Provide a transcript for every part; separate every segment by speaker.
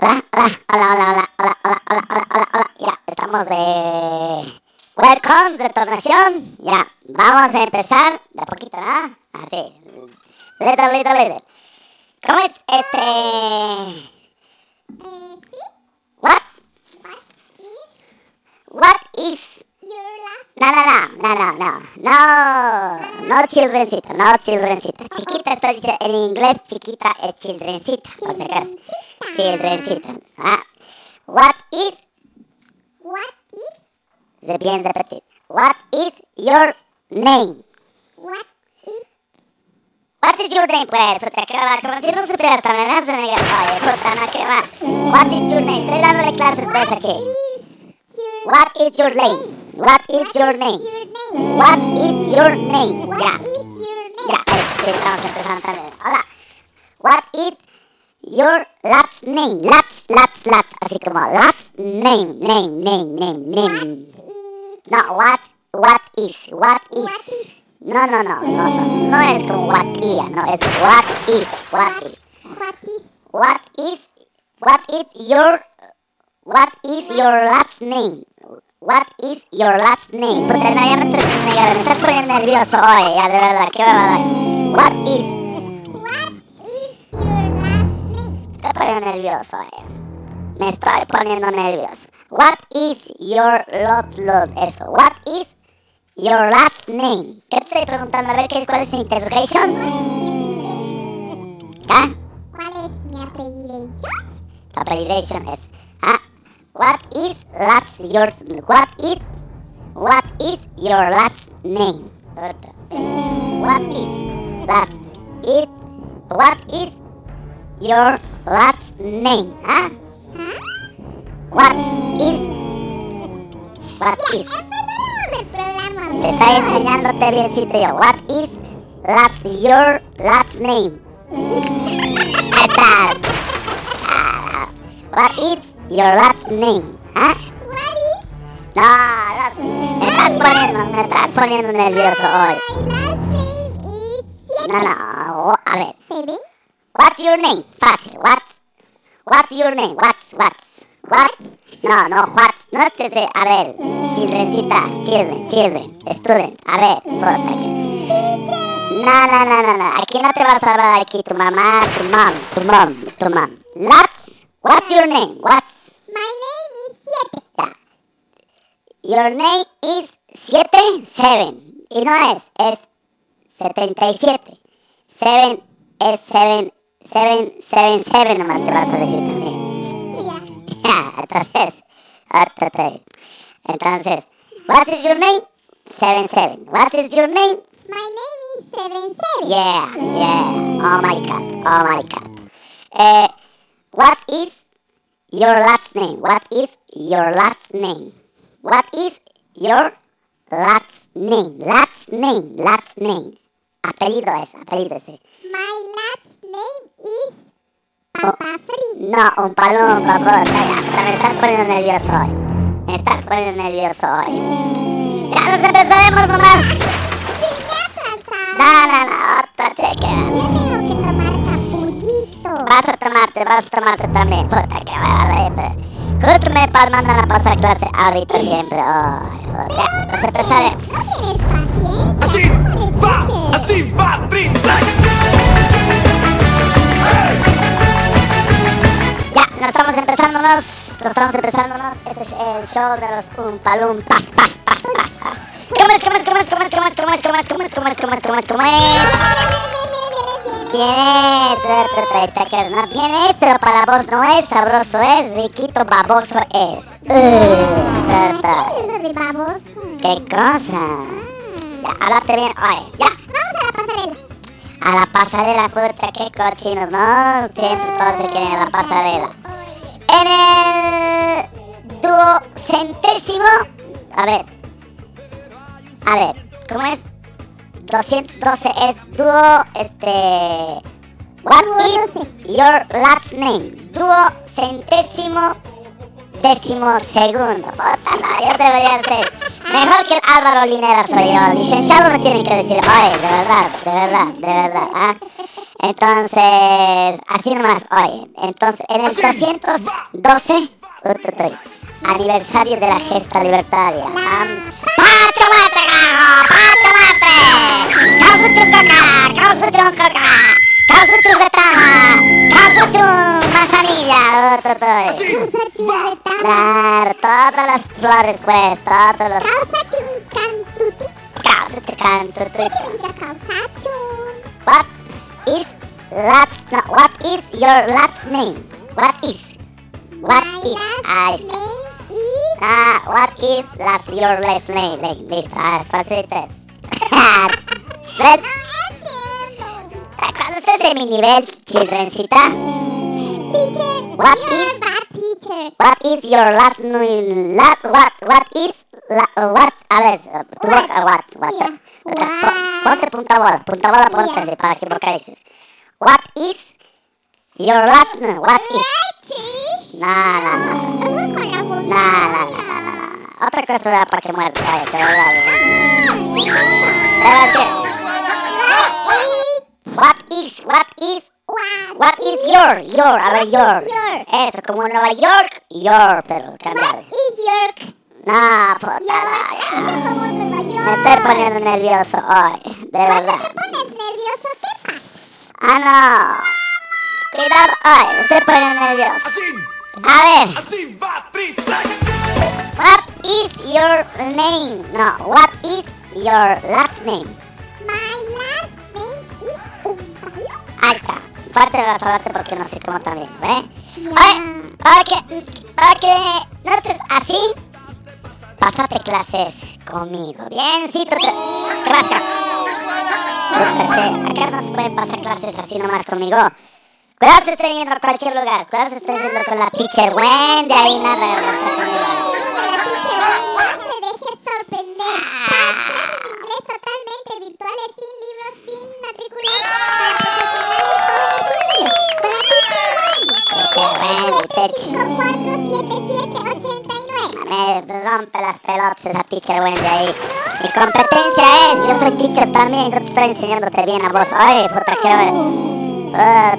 Speaker 1: Hola, hola, hola, hola, hola, hola, hola, hola, hola, hola, hola. Ya, estamos de... Welcome, retornación. Ya, vamos a empezar de a poquito, ¿no? Así. Little, little, little. ¿Cómo es este...?
Speaker 2: Eh, sí.
Speaker 1: What?
Speaker 2: What
Speaker 1: What
Speaker 2: is
Speaker 1: is...
Speaker 2: your last
Speaker 1: No, no, no, no, no, no, no, no childrencita, no childrencita. Chiquita estoy diciendo, en inglés chiquita es childrencita, por si acaso. Childrencita. Ah. What is,
Speaker 2: What is
Speaker 1: bien repetir. What is your name?
Speaker 2: what is
Speaker 1: What is your name? Pues, puta, que va, como si no supieras también, me hace negar, oye, puta, no, que va. What is your name? Estoy dándole clases, pues, aquí.
Speaker 2: Your
Speaker 1: What is your name? What is your name? What is your name?
Speaker 2: What
Speaker 1: Ya.
Speaker 2: your name?
Speaker 1: Ya, sí, estamos empezando también. Hola. What is your last name? Last, last, last. Así como last name, name, name, name, name. No, what, what is, what is.
Speaker 2: what is
Speaker 1: No, no, no, no, no. No es como what is, no, es what is, what is.
Speaker 2: what is
Speaker 1: What is, what is your, what is your last name? What is your last name? Porque no, ya me estás, me estás poniendo nervioso hoy, ya de verdad, qué verdad. What is,
Speaker 2: what is your last name?
Speaker 1: estoy poniendo nervioso, eh. Me estoy poniendo nervioso. What is your lot, lot, eso. What is your last name? ¿Qué te estoy preguntando? A ver, ¿qué, ¿cuál es la interrogation? ¿Ah?
Speaker 2: ¿Cuál es mi apellido?
Speaker 1: La validation es what is last your what is what is your last name? What is last it what is your last name? ¿Ah? What is what is
Speaker 2: Empezaremos el programa.
Speaker 1: Te estoy enseñándote biencito yo. What is last your last name? What is your last name? ¿Ah?
Speaker 2: What is
Speaker 1: No, no, me estás poniendo, me estás poniendo nervioso hoy.
Speaker 2: my last name is
Speaker 1: No, no, a ver.
Speaker 2: Seven.
Speaker 1: What's your name? Fácil. What? What's your name? What's, what's, what? No, no, what? No es que se, a ver, childrencita, children, children, student, a ver, que- No, no, no, no, no, aquí no te vas a hablar aquí tu mamá, tu mom, tu mom, tu mom. What's, what's your name? What's,
Speaker 2: My name is Siete.
Speaker 1: ya. Your name is 7, 7. Y no es, es 77. 7 es 7, 7, 7, 7 nomás te vas a decir también.
Speaker 2: Ya.
Speaker 1: Ya, entonces, vez. Entonces, what is your name? 7, 7. What is your name?
Speaker 2: My name is Seven Seven.
Speaker 1: Yeah, yeah. Oh my god, oh my god. Uh, what is your last name? What is your last name? What is your last name? Last name, last name. Apellido es, apellido es.
Speaker 2: My last name is Papa Free.
Speaker 1: No, un palumpa, puta, ya. Me estás poniendo nervioso hoy. Me estás poniendo nervioso hoy. Ya nos empezaremos nomás.
Speaker 2: Sí, me atrasado.
Speaker 1: No, no, no, otra cheque. Vas a tomarte, vas a tomarte también, puta que me va a dar. Justo me mandan a pasar clase ahorita siempre. Ay, puta, ya, nos empezaremos.
Speaker 2: ¿No?
Speaker 3: Así va, así va.
Speaker 1: Ya, nos estamos empezándonos, nos estamos empezándonos. Este es el show de los Umpalumpas, pas, pas, pas, pas. ¿Cómo es, cómo es, cómo es, cómo es, cómo es, cómo es, cómo es, cómo es, cómo es, cómo es, cómo es, cómo es? Bien es, perfecta, que no bien es, pero para vos no es, sabroso es, riquito, baboso es. Uh, verdad.
Speaker 2: ¿Qué es eso de baboso?
Speaker 1: ¿Qué cosa? Ya, háblate bien, oye, ya.
Speaker 2: Vamos a la pasarela.
Speaker 1: A la pasarela, pucha, qué cochinos, ¿no? Siempre todos se quieren a la pasarela. En el duocentésimo, a ver, a ver, ¿cómo es? 212 es dúo, este... What is your last name? Duocentésimo décimo segundo. Puta, no, yo debería ser mejor que el Álvaro Linera soy yo. Licenciado me tienen que decir, oye, de verdad, de verdad, de verdad. ¿ah? Entonces, así nomás hoy. Entonces, en el 212, ut, ut, ut, aniversario de la gesta libertaria. Todas las flores pues,
Speaker 3: causa chun.
Speaker 1: What is last no, what is your last name? What is? What is?
Speaker 3: last name
Speaker 1: Ah, what is last your last name? Like, listo, ah, facilito es. ¿Ves? Cuando estés en mi nivel, childrencita,
Speaker 3: Teacher,
Speaker 1: What is-
Speaker 3: a bad teacher.
Speaker 1: what is your last name? La, what, what is, la, what, a ver, tu
Speaker 3: What?
Speaker 1: what, what,
Speaker 3: Yeah. What?
Speaker 1: ponte punta bola, punta bola, ponte
Speaker 3: Yeah.
Speaker 1: para que vocalices. What is your last name? What is? No, no, no. No, no, no, no, no. Otra cosa da para que muerda. Ay, te voy a dar. Que, what is, what is,
Speaker 3: What?
Speaker 1: what is your, your, a ver, your. Eso, como Nueva York, your, pero cambiado.
Speaker 3: What is York?
Speaker 1: No, puta,
Speaker 3: York.
Speaker 1: Me estoy poniendo nervioso hoy, de verdad.
Speaker 3: te pones nervioso, ¿qué pasa?
Speaker 1: Ah, no. Cuidado, ay, me estoy poniendo nervioso. A ver,
Speaker 4: así va Trisex.
Speaker 1: what is your name? No, what is your last name?
Speaker 3: My last name is.
Speaker 1: Ahí está. Parte de la salvarte porque no sé cómo también, ¿eh?
Speaker 3: Ya.
Speaker 1: Oye, para que, para que no estés así, pásate clases conmigo. Biencito, te... ¿Qué vas, che, ¿Acaso no se pueden pasar clases así nomás conmigo? Cuidado se esté yendo a cualquier lugar. Cuidado se esté yendo con la teacher Wendy. Ahí nada
Speaker 3: teacher Wendy, no se deje sorprender. Las clases de inglés totalmente virtuales, sin libros, sin matricular, para profesionales, jóvenes y niños. Con la teacher Wendy.
Speaker 1: Teacher Wendy, teacher.
Speaker 3: 754-7789.
Speaker 1: Me rompe las pelotas esa teacher Wendy ahí. Mi competencia es, yo soy teacher también, yo te estoy enseñándote bien a vos. Ay, puta, que... What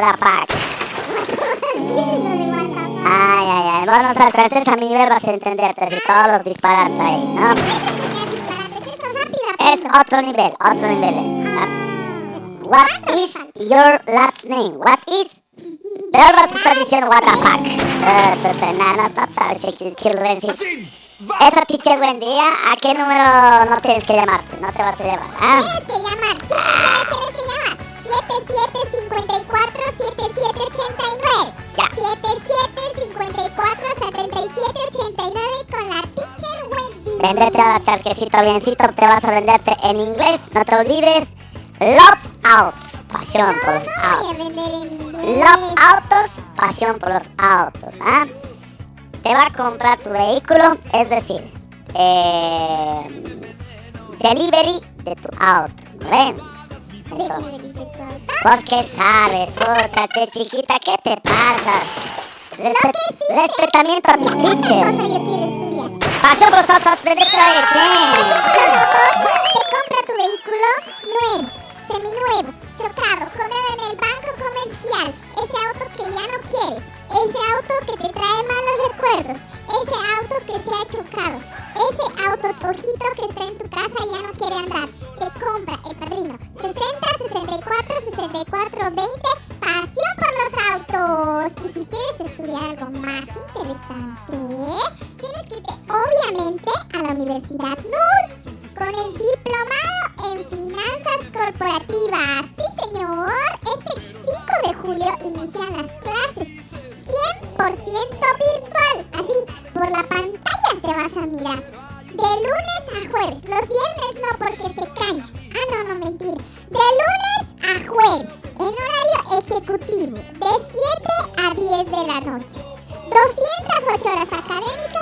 Speaker 1: the fuck. Ay, ay, ay. Bueno, sabes, cuando estés a mi nivel vas a entenderte así todos los disparates ahí, ¿no? Es otro nivel, otro nivel. What is your last name? What is? Peor vas a estar diciendo what the fuck. No, no, no sabes, children. Esa teacher buen día, ¿a qué número no tienes que llamarte? No te vas a llevar, ¿ah?
Speaker 3: Tienes que llamar, tienes que llamar. 7754-7789.
Speaker 1: Ya.
Speaker 3: 7754-7789 con la teacher Wendy.
Speaker 1: Venderte a charquecito biencito, te vas a venderte en inglés, no te olvides. Love Autos, pasión por los
Speaker 3: No
Speaker 1: autos. Love Autos, pasión por los autos, ¿ah? Te va a comprar tu vehículo, es decir, eh, delivery de tu auto, ¿ven? ¿Vos qué sabes, puta, che chiquita? ¿Qué te pasa? Respe- respetamiento a
Speaker 3: ¿Qué
Speaker 1: teacher. che.
Speaker 3: Número dos, te compra tu vehículo nuevo, seminuevo, chocado, jodado en el banco comercial. Ese auto que ya no quieres, ese auto que te trae malos recuerdos, ese auto que se ha chocado, ese auto ojito que está en tu casa y ya no quiere andar. Te compra el padrino 60 64 64 20, pasión por los autos. Y si quieres estudiar algo más interesante, tienes que irte obviamente a la Universidad NUR con el diplomado en finanzas corporativas. Sí, señor, este 5 de julio inician las clases 100% virtual. Así, por la pantalla te vas a mirar. De lunes a jueves. Los viernes no porque se caña. Ah, no, no, mentira. De lunes a jueves. En horario ejecutivo. De 7 a 10 de la noche. 208 horas académicas,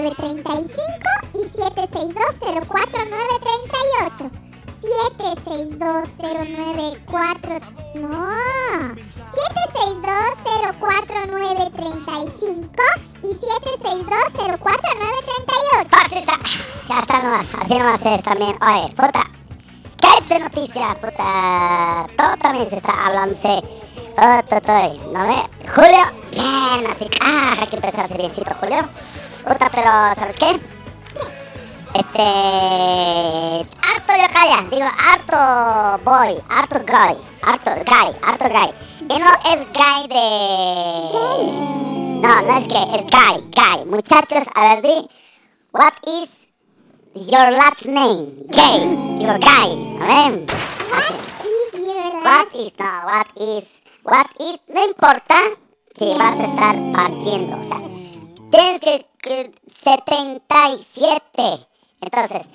Speaker 3: 76204-935 y 76204-938. 7620994 No. 762-04935 y 762-04938.
Speaker 1: Pues está. Ya está nomás, así nomás es también. Oye, puta. ¿Qué es de noticia, puta? Todo también se está hablándose. Puta, estoy, ¿no ve? Julio, bien, así ah, hay que empezar biencito, Julio. ¿Sabes qué? Este. Harto yo calla, digo, harto boy, harto guy, harto guy, harto guy. Y no es guy de. No, no es gay, es guy, guy. Muchachos, a ver, di. What is your last name? Gay, digo guy, a ver. What is, no, what is, what is, no importa si vas a estar partiendo, o sea, tienes que, que 77, entonces,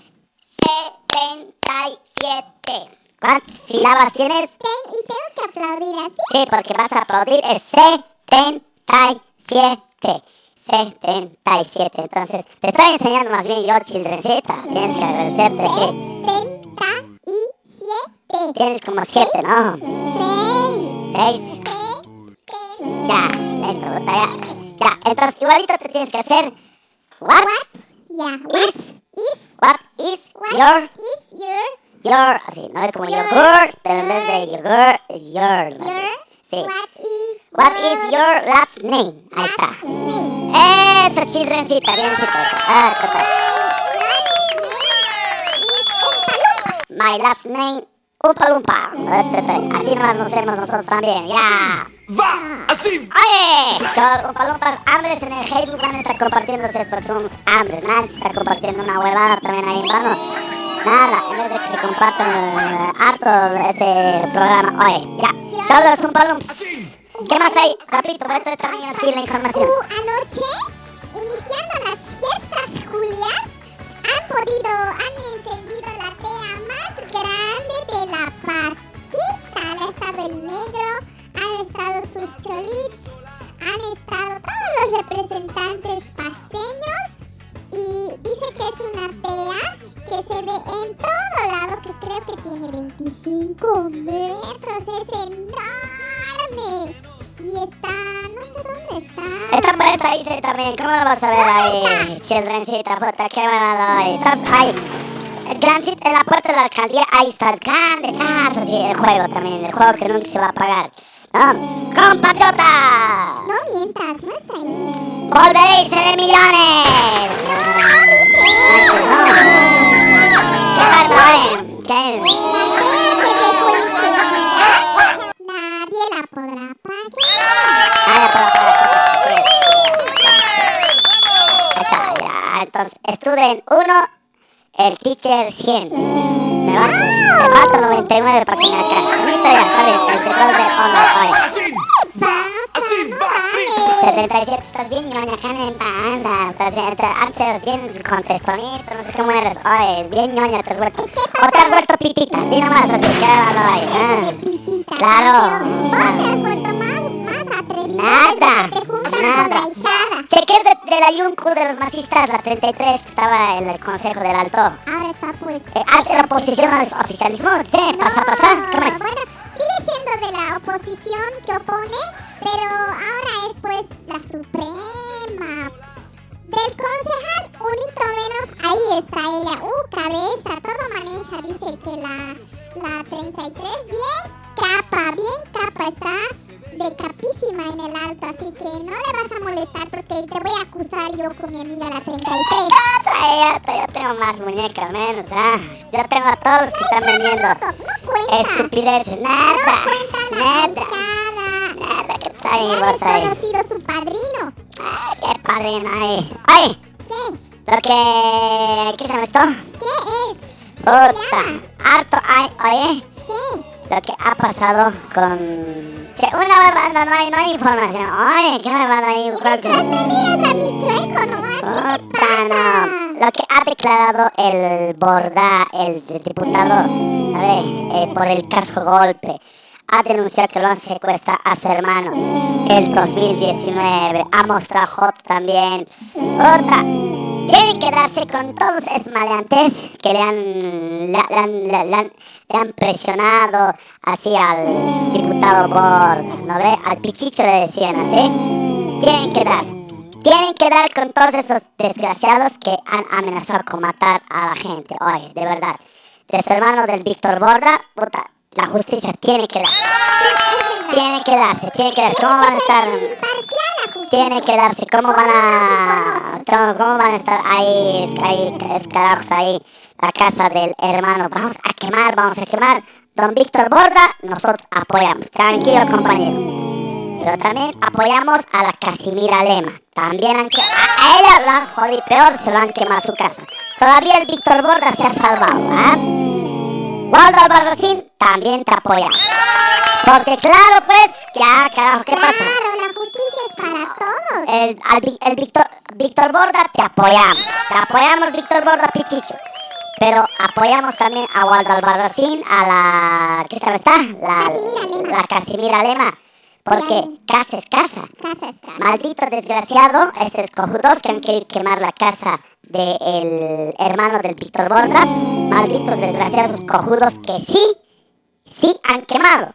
Speaker 1: 77, ¿cuántas sílabas tienes?
Speaker 3: ten y tengo que aplaudir así?
Speaker 1: Sí, porque vas a aplaudir, es 77, 77, entonces, te estoy enseñando más bien yo, childrencita, tienes que agradecerte que
Speaker 3: 77.
Speaker 1: tienes como 7, ¿no?
Speaker 3: 6.
Speaker 1: 6, Ya, listo, ya. Ya, entonces igualito te tienes que hacer. What.
Speaker 3: What
Speaker 1: is,
Speaker 3: is
Speaker 1: what is
Speaker 3: what
Speaker 1: your,
Speaker 3: is your
Speaker 1: your, así, no es como
Speaker 3: Your-
Speaker 1: pero en vez de es your. ¿no?
Speaker 3: your
Speaker 1: Sí.
Speaker 3: what is
Speaker 1: What is your last name? Ahí está.
Speaker 3: name?
Speaker 1: Eso, childrencita, eso. Ah, puta. My last name, Umpa Lumpa. Así nomás nos hacemos nosotros también, ya.
Speaker 5: Va, así,
Speaker 1: Oye, son palompas hambres en el Facebook van a estar compartiéndose porque somos hambres. Nadie se está compartiendo una huevada también ahí en vano. Nada, en vez de que se compartan eh, harto este programa. Oye, ya, solo son palumpas. ¿Qué más hay? A traer también aquí la información.
Speaker 3: Uh, anoche, iniciando las fiestas Julias, han podido, han encendido la tea más grande de la parquita. Han estado el negro, han estado sus cholitos, han estado todos los representantes paseños y dice que es una tea que se ve en todo lado, que creo que tiene 25 metros, es enorme. Y está, no sé dónde está.
Speaker 1: Esta puesta ahí sí, también, ¿cómo lo vas a ver ahí? Childrencita, puta, qué huevada ahí. Estás ahí. El grancito en la puerta de la alcaldía, ahí está, grande, estás así, el juego también, el juego que nunca se va a apagar. ¿No? ¡Compatriota!
Speaker 3: No mientas, muestra ahí.
Speaker 1: ¡Volveréis a ser millones! ¿Qué pasa, eh? ¿Qué
Speaker 3: podrá pagar.
Speaker 1: Ah, ya, para, para, para, para. Ahí está, ya. Entonces, student 1, el teacher 100. Me va, te falta 99 para que me alcance. Ahorita ya está bien, el teclado de honor,
Speaker 5: así, así, va.
Speaker 1: 77, estás bien, ñoña, en panza. Bien, antes bien contestonito, no sé cómo eres. Oye, bien ñoña te has vuelto. O te has vuelto pitita, di nomás así, que.
Speaker 3: De
Speaker 1: ah.
Speaker 3: pitita.
Speaker 1: Claro.
Speaker 3: Vos te has vuelto más, más atrevida
Speaker 1: Nada,
Speaker 3: con
Speaker 1: nada. Cheques de, de la Yuncu de los masistas, la 33, que estaba en el Consejo del Alto.
Speaker 3: Ahora está pues...
Speaker 1: Eh, hace la oposición al oficialismo, sí, pasa, pasa, ¿cómo es?
Speaker 3: La oposición que opone, pero ahora es pues la suprema. Del concejal unito menos, ahí está ella. Uh, cabeza, todo maneja, dice que la, la 33, bien capa, bien capa, está de capísima en el alto, así que no le vas a molestar porque te voy a acusar yo con mi amiga la 33.
Speaker 1: Casa, ya, yo tengo más muñecas, menos, ah. Yo tengo a todos los que están vendiendo
Speaker 3: No, no
Speaker 1: estupideces,
Speaker 3: No
Speaker 1: nada,
Speaker 3: cuenta la
Speaker 1: nada,
Speaker 3: hijada.
Speaker 1: nada, que está ahí vos ahí.
Speaker 3: conocido su padrino.
Speaker 1: Ay, qué padrino ahí. Oye,
Speaker 3: ¿Qué?
Speaker 1: lo que... ¿Qué se llama esto?
Speaker 3: ¿Qué es?
Speaker 1: Puta, harto hay, oye.
Speaker 3: ¿Qué?
Speaker 1: Lo que ha pasado con... Che, una huevada, no hay, no hay información. Oye, ¿qué huevada hay?
Speaker 3: Mientras me miras a mi chueco nomás, ¿qué te
Speaker 1: Puta, no. Lo que ha declarado el Borda, el diputado, a ver, eh, por el caso golpe, ha denunciado que lo han secuestrado a su hermano el 2019. Ha mostrado fotos también. Puta, Tienen que darse con todos esos maleantes que le han, le, le- le le han presionado así al diputado Borda, ¿no ve? Al pichicho le decían así. Tienen que dar. Tienen que dar con todos esos desgraciados que han amenazado con matar a la gente. Oye, de verdad. De su hermano del Víctor Borda, puta, la justicia tiene que dar. Tiene que darse, tiene que darse. ¿Cómo van a estar? Tiene que darse, ¿cómo van a, cómo, cómo van a estar ahí, ahí, escarajos ahí, la casa del hermano? Vamos a quemar, vamos a quemar. Don Víctor Borda, nosotros apoyamos, tranquilo compañero. Pero también apoyamos a la Casimira Lema. También han que- a, ella lo han jodido peor, se lo han quemado su casa. Todavía el Víctor Borda se ha salvado, ¿ah? Waldo Albarracín también te apoya. Porque claro, pues, ya, carajo, ¿qué pasa?
Speaker 2: Claro, la justicia es para todos.
Speaker 1: el, al el Víctor, Víctor Borda, te apoyamos. Te apoyamos, Víctor Borda Pichicho. Pero apoyamos también a Waldo Albarracín, a la. ¿Qué se llama esta? La,
Speaker 2: Casimira Lema.
Speaker 1: la Casimira Lema. Porque casa es casa.
Speaker 2: Casa es casa.
Speaker 1: Maldito desgraciado, esos cojudos que han querido quemar la casa del hermano del Víctor Borda. Malditos desgraciados cojudos que sí, sí han quemado.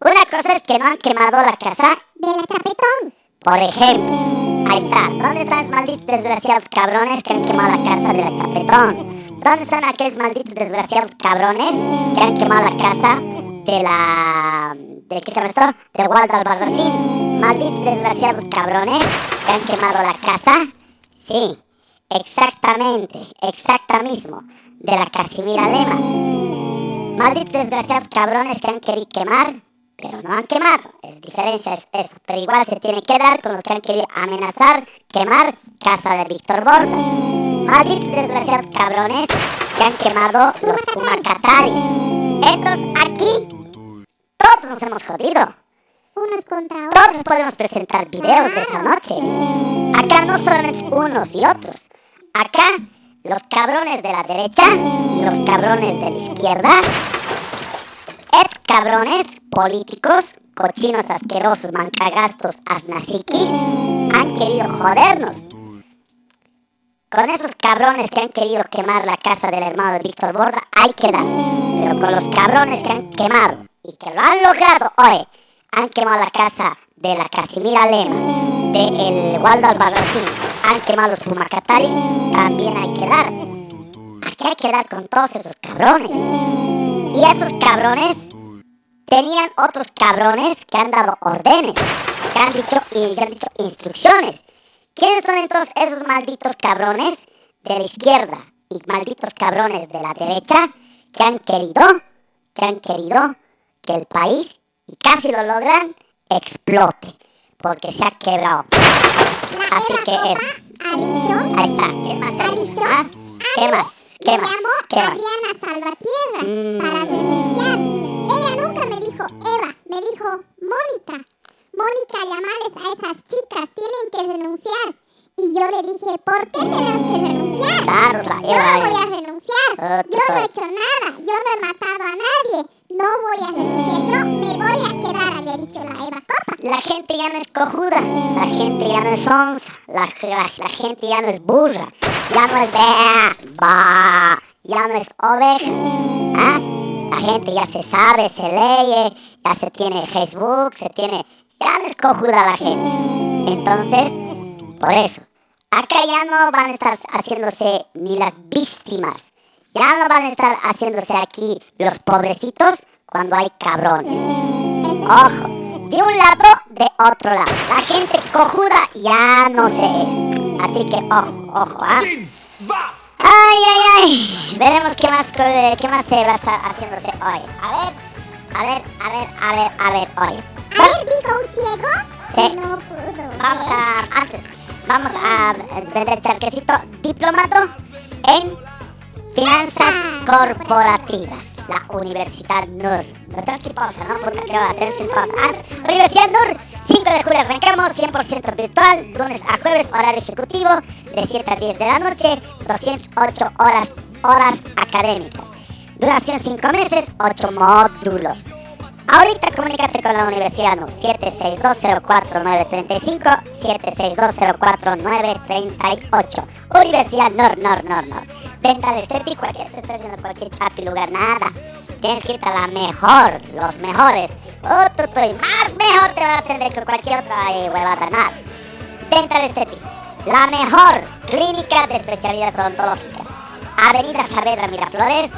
Speaker 1: Una cosa es que no han quemado la casa
Speaker 2: De la chapetón.
Speaker 1: por ejemplo, ahí está. ¿Dónde están esos malditos desgraciados cabrones que han quemado la casa de la Chapetón? ¿Dónde están aquellos malditos desgraciados cabrones que han quemado la casa de la... ¿De qué se llama? De Waldo Albarracín. Malditos desgraciados cabrones que han quemado la casa. Sí, exactamente, exacta mismo. De la Casimira Lema. Malditos desgraciados cabrones que han querido quemar, pero no han quemado. Es diferencia, es eso. Pero igual se tiene que dar con los que han querido amenazar, quemar casa de Víctor Borda. Malditos desgraciados cabrones que han quemado los Pumacataris. Entonces aquí todos nos hemos jodido.
Speaker 2: Unos contra otros.
Speaker 1: Todos podemos presentar videos de esa noche. Acá no solamente unos y otros. Acá los cabrones de la derecha y los cabrones de la izquierda. Cabrones políticos, cochinos asquerosos, mancagastos, asnaziquis, han querido jodernos. Con esos cabrones que han querido quemar la casa del hermano de Víctor Borda, hay que dar. Pero con los cabrones que han quemado y que lo han logrado, oye, han quemado la casa de la Casimira Lema, de el Waldo Albarracín, han quemado los Pumacataris, también hay que dar. Aquí hay que dar con todos esos cabrones. Y esos cabrones tenían otros cabrones que han dado órdenes, que han dicho, y que han dicho instrucciones. ¿Quiénes son entonces esos malditos cabrones de la izquierda y malditos cabrones de la derecha que han querido, que han querido que el país, y casi lo logran, explote? Porque se ha quebrado.
Speaker 2: La
Speaker 1: Así que es. Ahí está. ¿Qué más
Speaker 2: ha dicho,
Speaker 1: ¿Ah? ¿Qué más? ¿Qué más? ¿Qué más?
Speaker 2: Adriana Salvatierra
Speaker 1: Mm.
Speaker 2: para denunciar. Dijo Eva, me dijo Mónica. Mónica, llamales a esas chicas, tienen que renunciar. Y yo le dije, ¿por qué tenemos que renunciar?
Speaker 1: La
Speaker 2: Yo no voy a
Speaker 1: eh.
Speaker 2: renunciar.
Speaker 1: Ah,
Speaker 2: Yo no he hecho nada. Yo no he matado a nadie. No voy a renunciar. Yo me voy a quedar, había dicho la Eva Copa.
Speaker 1: La gente ya no es cojuda, la gente ya no es onza, la, la, la gente ya no es burra, ya no es bea, ba, ya no es oveja. ¿ah? La gente ya se sabe, se lee, ya se tiene Facebook, se tiene... Ya no es cojuda la gente. Entonces, por eso, acá ya no van a estar haciéndose ni las víctimas, ya no van a estar haciéndose aquí los pobrecitos cuando hay cabrones. Ojo, de un lado, de otro lado. La gente cojuda ya no se es. Así que ojo, ojo, ¿ah?
Speaker 3: Va.
Speaker 1: Ay, ay, ay. Veremos qué más, co- qué más se va a estar haciéndose hoy. A ver, a ver, a ver, a ver, a ver, hoy.
Speaker 2: A ver, dijo un ciego.
Speaker 1: Sí.
Speaker 2: No pudo.
Speaker 1: Vamos a, antes, vamos a vender charquecito diplomato en finanzas corporativas. La Universidad NUR. Ir pausa, ¿no? Puta, que va a tener ir pausa. Antes, Universidad NUR, 5 de julio arrancamos, 100% virtual, lunes a jueves, horario ejecutivo, de 7 a 10 de la noche, 208 horas, horas académicas. Duración 5 meses, 8 módulos. Ahorita comunícate con la Universidad NUR 76204-935, 76204-938. Universidad NUR, NUR, NUR, NUR. Dental estético, cualquier te está haciendo cualquier chapi lugar, nada. Tienes que irte a la mejor, los mejores. Tú, y más mejor te va a atender que cualquier otra eh, huevada, nada. Dental estético, la mejor clínica de especialidades odontológicas. Avenida Saavedra Miraflores,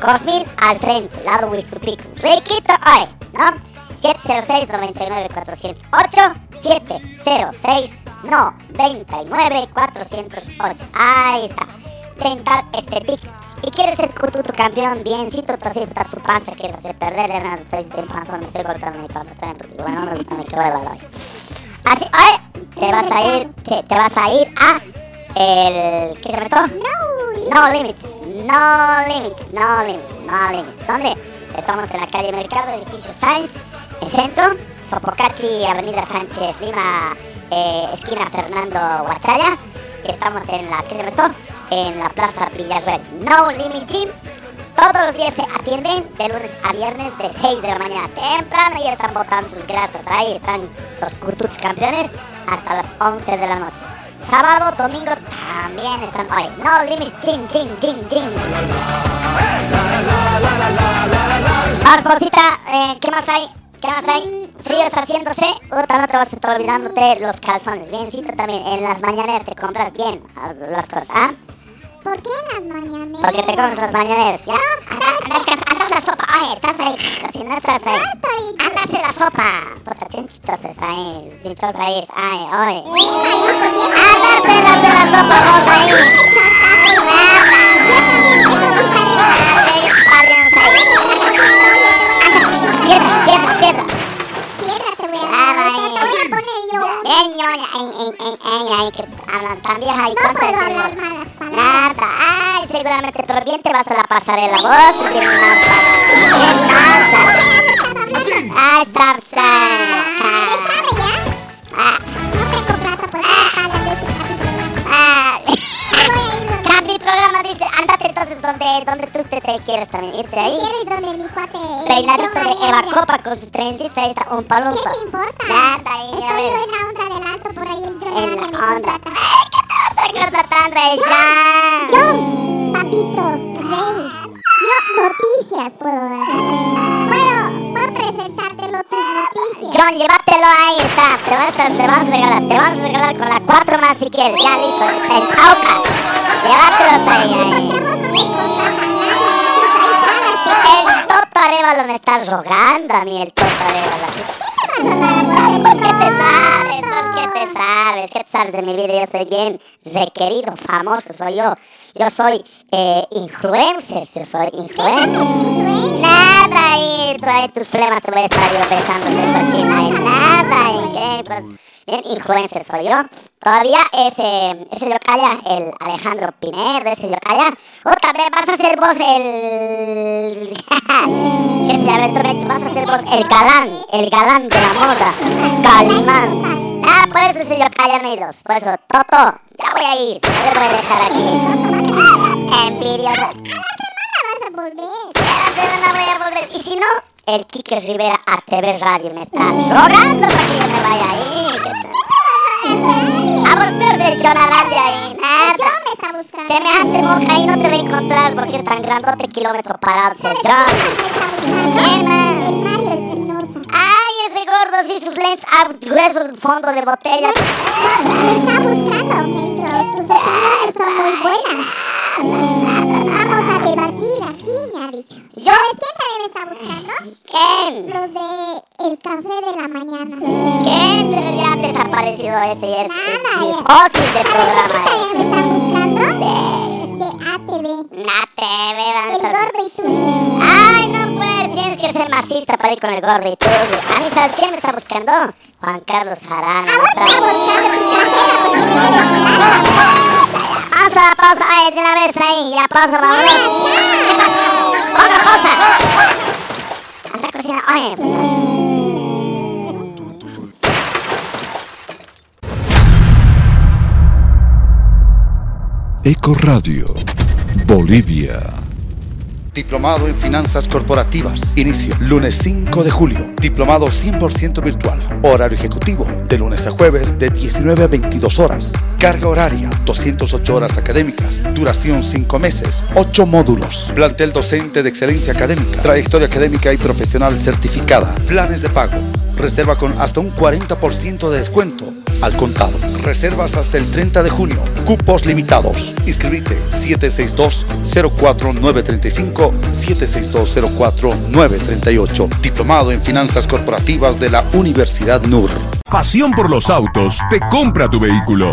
Speaker 1: Cosmil al frente, lado Huistupico. Riquito hoy, ¿no? 706 99 408 706 99 408. Ahí está. Dental Estetic. Y quieres ser tu, tu campeón biencito, tú así tu panza, quieres hacer perder, Hernando, estoy de panzón, me estoy cortando mi panza también, porque bueno, no me gusta mi hueva hoy. Así, oye, te vas a ir, sí, te vas a ir a el, ¿qué se llama esto?
Speaker 3: No,
Speaker 1: No limits, no limits, no limits, no limits. ¿Dónde? Estamos en la calle Mercado, edificio Sáenz, el centro, Sopocachi, Avenida Sánchez Lima, eh, esquina Fernando Huachaya. Estamos en la, ¿qué se esto? En la Plaza Villarreal. No Limit Gym. Todos los días se atienden de lunes a viernes de 6 de la mañana temprano y están botando sus grasas. Ahí están los Kututs campeones hasta las 11 de la noche. Sábado, domingo también están hoy. No limits, chin, chin, chin, chin. Vamos, Pausita, eh, ¿qué más hay? ¿Qué más hay? Frío está haciéndose. Puta, no te vas a estar olvidándote los calzones. Biencito también. En las mañaneras te compras bien las cosas, ¿ah?
Speaker 3: ¿Por qué en las mañaneras?
Speaker 1: Porque te comes las mañaneras. Ya, anda, andas, andas la sopa. Oye, estás ahí. Si no estás ahí.
Speaker 3: estoy.
Speaker 1: Andas en la sopa. Puta, chinchoses ahí. Chinchos ahí. Ay, oye. Andas en la, en la sopa vos ahí. Piedra, piedra, piedra.
Speaker 3: Piedra te voy a
Speaker 1: Claro,
Speaker 3: dar.
Speaker 1: ahí.
Speaker 3: Te voy
Speaker 1: en, que hablan tan vieja y
Speaker 3: No puedo hablar malas palabras.
Speaker 1: Nada, ay, seguramente, pero bien te vas a la pasarela vos, tienes bien panza. Ah.
Speaker 3: Ah, déjame
Speaker 1: entonces donde, donde tú te, te quieres también, irte ahí.
Speaker 3: Quiero ir donde mi cuate...
Speaker 1: Peinadito
Speaker 3: John
Speaker 1: de Eva. Copa con sus trencitas, ahí está un
Speaker 3: ¿Qué
Speaker 1: palumpa.
Speaker 3: te importa?
Speaker 1: Nada,
Speaker 3: Estoy yo en la onda del alto por ahí. John
Speaker 1: En
Speaker 3: me
Speaker 1: la onda.
Speaker 3: contrata.
Speaker 1: Ay, ¿qué te está contratando el Jan?
Speaker 3: John, papito, rey. Yo noticias puedo dar. Puedo, tus noticias.
Speaker 1: John, llévatelo ahí, está. Te, vas a, te vamos a regalar, te vamos a regalar con la 4 más si quieres. Ya listo, en Aucas. Llévatelos ahí, ahí.
Speaker 3: ¿Por qué
Speaker 1: El Toto Arevalo me está rogando a mí, el Toto Arevalo.
Speaker 3: ¿Qué vas por
Speaker 1: Pues que te sabes, pues que te sabes, que te sabes de mi vida. Yo soy bien requerido, famoso, soy yo. Yo soy eh, influencer, yo soy influencer. Nada, ahí tus flemas te voy a estar yo besando cochina. y Nada, y qué, pues. Bien, influencer soy yo. Todavía ese, ese Yocaya, el Alejandro Pinedo, ese Yocaya. O también vas a ser vos el. ¿Qué se esto, Mecho? Vas a ser vos el galán, el galán de la moda. Calimán. Ah, por eso ese Yocaya no hay dos. Por eso, Toto, ya voy a ir. Le voy a dejar aquí. Envidiosa.
Speaker 3: Volver?
Speaker 1: La semana voy a volver. Y si no, el Kike Rivera a TV Radio me está rogando para que yo me vaya ahí. A vos peor se echó la radio ahí. Nada.
Speaker 3: John me está buscando.
Speaker 1: Semejante moja ahí no te voy a encontrar porque es tan grandote kilómetro parado. ese
Speaker 3: ¿Sabes
Speaker 1: John.
Speaker 3: quién
Speaker 1: más?
Speaker 3: El Mario Espinosa.
Speaker 1: Ay, ese gordo, sí, sus lentes a grueso fondo de botella.
Speaker 3: Me está buscando, dicho. Tus opiniones son muy buenas. A debatir aquí, me ha dicho.
Speaker 1: Yo-
Speaker 3: ¿Sabes quién también me está buscando?
Speaker 1: ¿Quién?
Speaker 3: Los de El Café de la Mañana.
Speaker 1: ¿Quién se le ha desaparecido ese? Es
Speaker 3: Nada,
Speaker 1: mi
Speaker 3: ya.
Speaker 1: fósil de
Speaker 3: ¿Sabes
Speaker 1: programa.
Speaker 3: quién también me está buscando?
Speaker 1: De...
Speaker 3: De ATV.
Speaker 1: Na TV, van a
Speaker 3: El gordo y tú.
Speaker 1: Ay, no pues, tienes que ser masista para ir con el gordo y tú. A mí, ¿sabes quién me está buscando? Juan Carlos Arana. está-
Speaker 3: Está buscando
Speaker 1: Pausa, la pausa, ay, de una vez ahí, ya pausa, vamos. ¿Qué pasa? Otra pausa. Anda cocina, oye.
Speaker 6: Eco Radio, Bolivia.
Speaker 7: Diplomado en Finanzas Corporativas. Inicio lunes 5 de julio. Diplomado 100% virtual. Horario ejecutivo de lunes a jueves de 19 a 22 horas. Carga horaria 208 horas académicas. Duración 5 meses. 8 módulos. Plantel docente de excelencia académica. Trayectoria académica y profesional certificada. Planes de pago. Reserva con hasta un 40% de descuento al contado. Reservas hasta el 30 de junio. Cupos limitados. Inscribite 762-04935, 762-04938. Diplomado en Finanzas Corporativas de la Universidad NUR.
Speaker 8: Pasión por los autos te compra tu vehículo.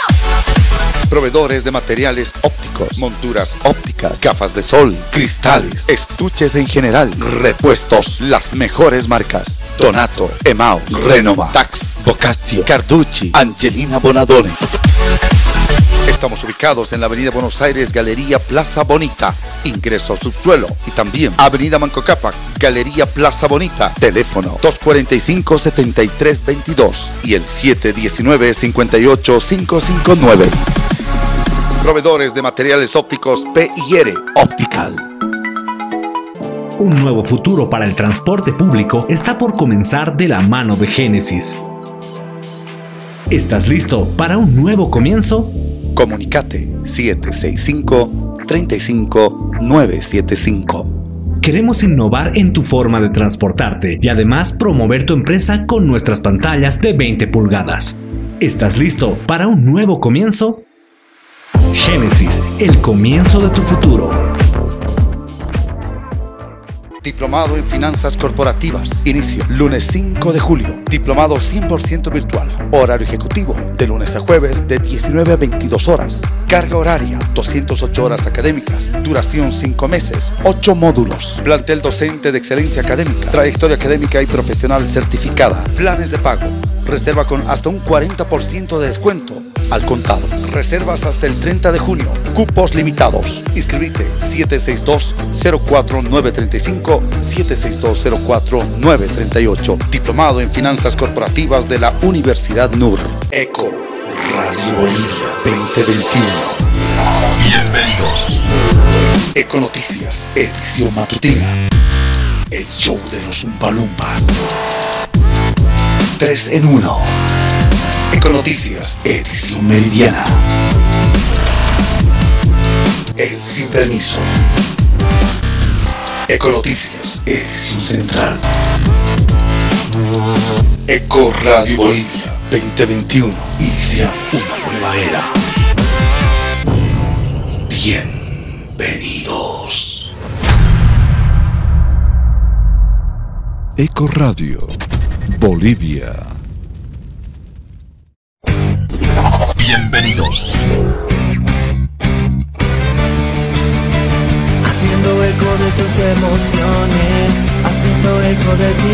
Speaker 7: Proveedores de materiales ópticos, monturas ópticas, gafas de sol, cristales, estuches en general, repuestos, las mejores marcas. Donato, Emao, Renoma, Tax, Bocastio, Carducci, Angelina Bonadone. Estamos ubicados en la Avenida Buenos Aires, Galería Plaza Bonita, ingreso subsuelo y también Avenida Manco Cápac, Galería Plaza Bonita, teléfono 245-7322 y el 719-58559. Proveedores de materiales ópticos PIR Optical.
Speaker 9: Un nuevo futuro para el transporte público está por comenzar de la mano de Génesis. ¿Estás listo para un nuevo comienzo?
Speaker 7: Comunicate 765 35 975.
Speaker 9: Queremos innovar en tu forma de transportarte y además promover tu empresa con nuestras pantallas de 20 pulgadas. ¿Estás listo para un nuevo comienzo? Génesis, el comienzo de tu futuro.
Speaker 7: Diplomado en Finanzas Corporativas. Inicio lunes 5 de julio. Diplomado 100% virtual. Horario ejecutivo de lunes a jueves de 19 a 22 horas. Carga horaria 208 horas académicas. Duración 5 meses. 8 módulos. Plantel docente de excelencia académica. Trayectoria académica y profesional certificada. Planes de pago. Reserva con hasta un 40% de descuento al contado. Reservas hasta el 30 de junio. Cupos limitados. Inscribite 762-04935, 762-04938. Diplomado en Finanzas Corporativas de la Universidad NUR. ECO Radio Bolivia 2021.
Speaker 8: Bienvenidos.
Speaker 7: Eco Noticias, edición matutina. El show de los Umpalumpas. 3 en 1. Eco Noticias, edición meridiana. El sin permiso. Eco Noticias, edición central. Eco Radio Bolivia 2021. Inicia una nueva era. Bienvenidos.
Speaker 8: Eco Radio. Bolivia. Bienvenidos.
Speaker 10: Haciendo eco de tus emociones, haciendo eco de ti.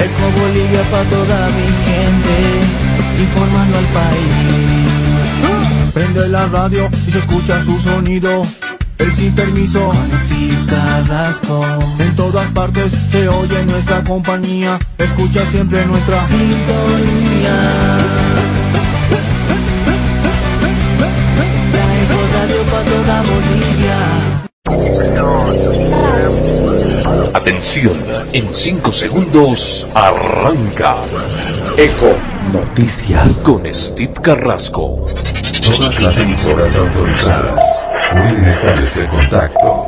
Speaker 10: Eco Bolivia para toda mi gente, informando al país. Prende la radio y se escucha su sonido. El sin permiso, con Steve Carrasco. En todas partes se oye nuestra compañía. Escucha siempre nuestra sintonía. Toda Bolivia.
Speaker 8: Atención, en 5 segundos arranca
Speaker 7: Eco Noticias.
Speaker 8: con Steve Carrasco.
Speaker 11: Todas las emisoras autorizadas pueden establecer contacto.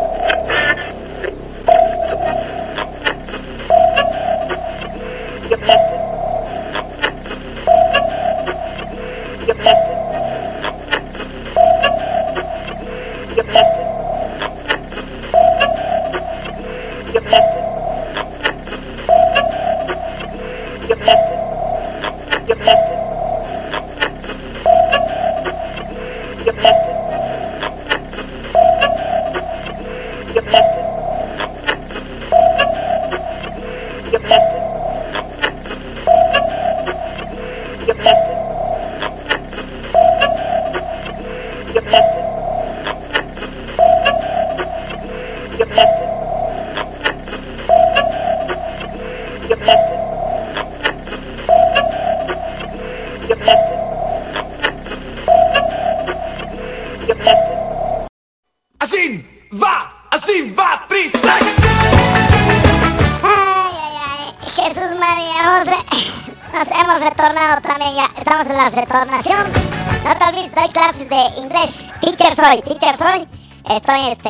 Speaker 1: Soy, teacher soy. Estoy, este,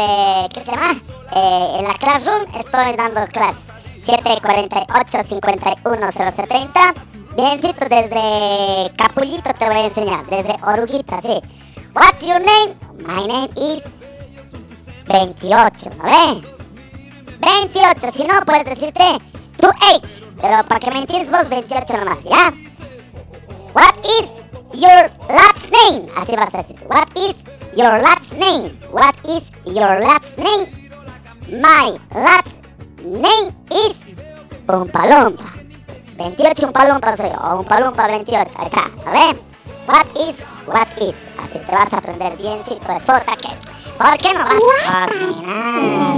Speaker 1: ¿qué se llama? Eh, en la classroom estoy dando clases. 748-51070. Biencito, desde Capullito te voy a enseñar. Desde Oruguita, sí. What's your name? My name is 28, ¿no ve? 28, si no puedes decirte 28. Pero para que me vos, 28 nomás, ¿ya? What is your last name? Así vas a decir. What is your last name? What is your last name? My last name is Umpalumpa. 28 Umpalumpa soy yo. O Umpalumpa 28. Ahí está. ¿A ver? What is, what is. Así te vas a aprender bien, sí, pues puta que. ¿Por qué no vas a cocinar?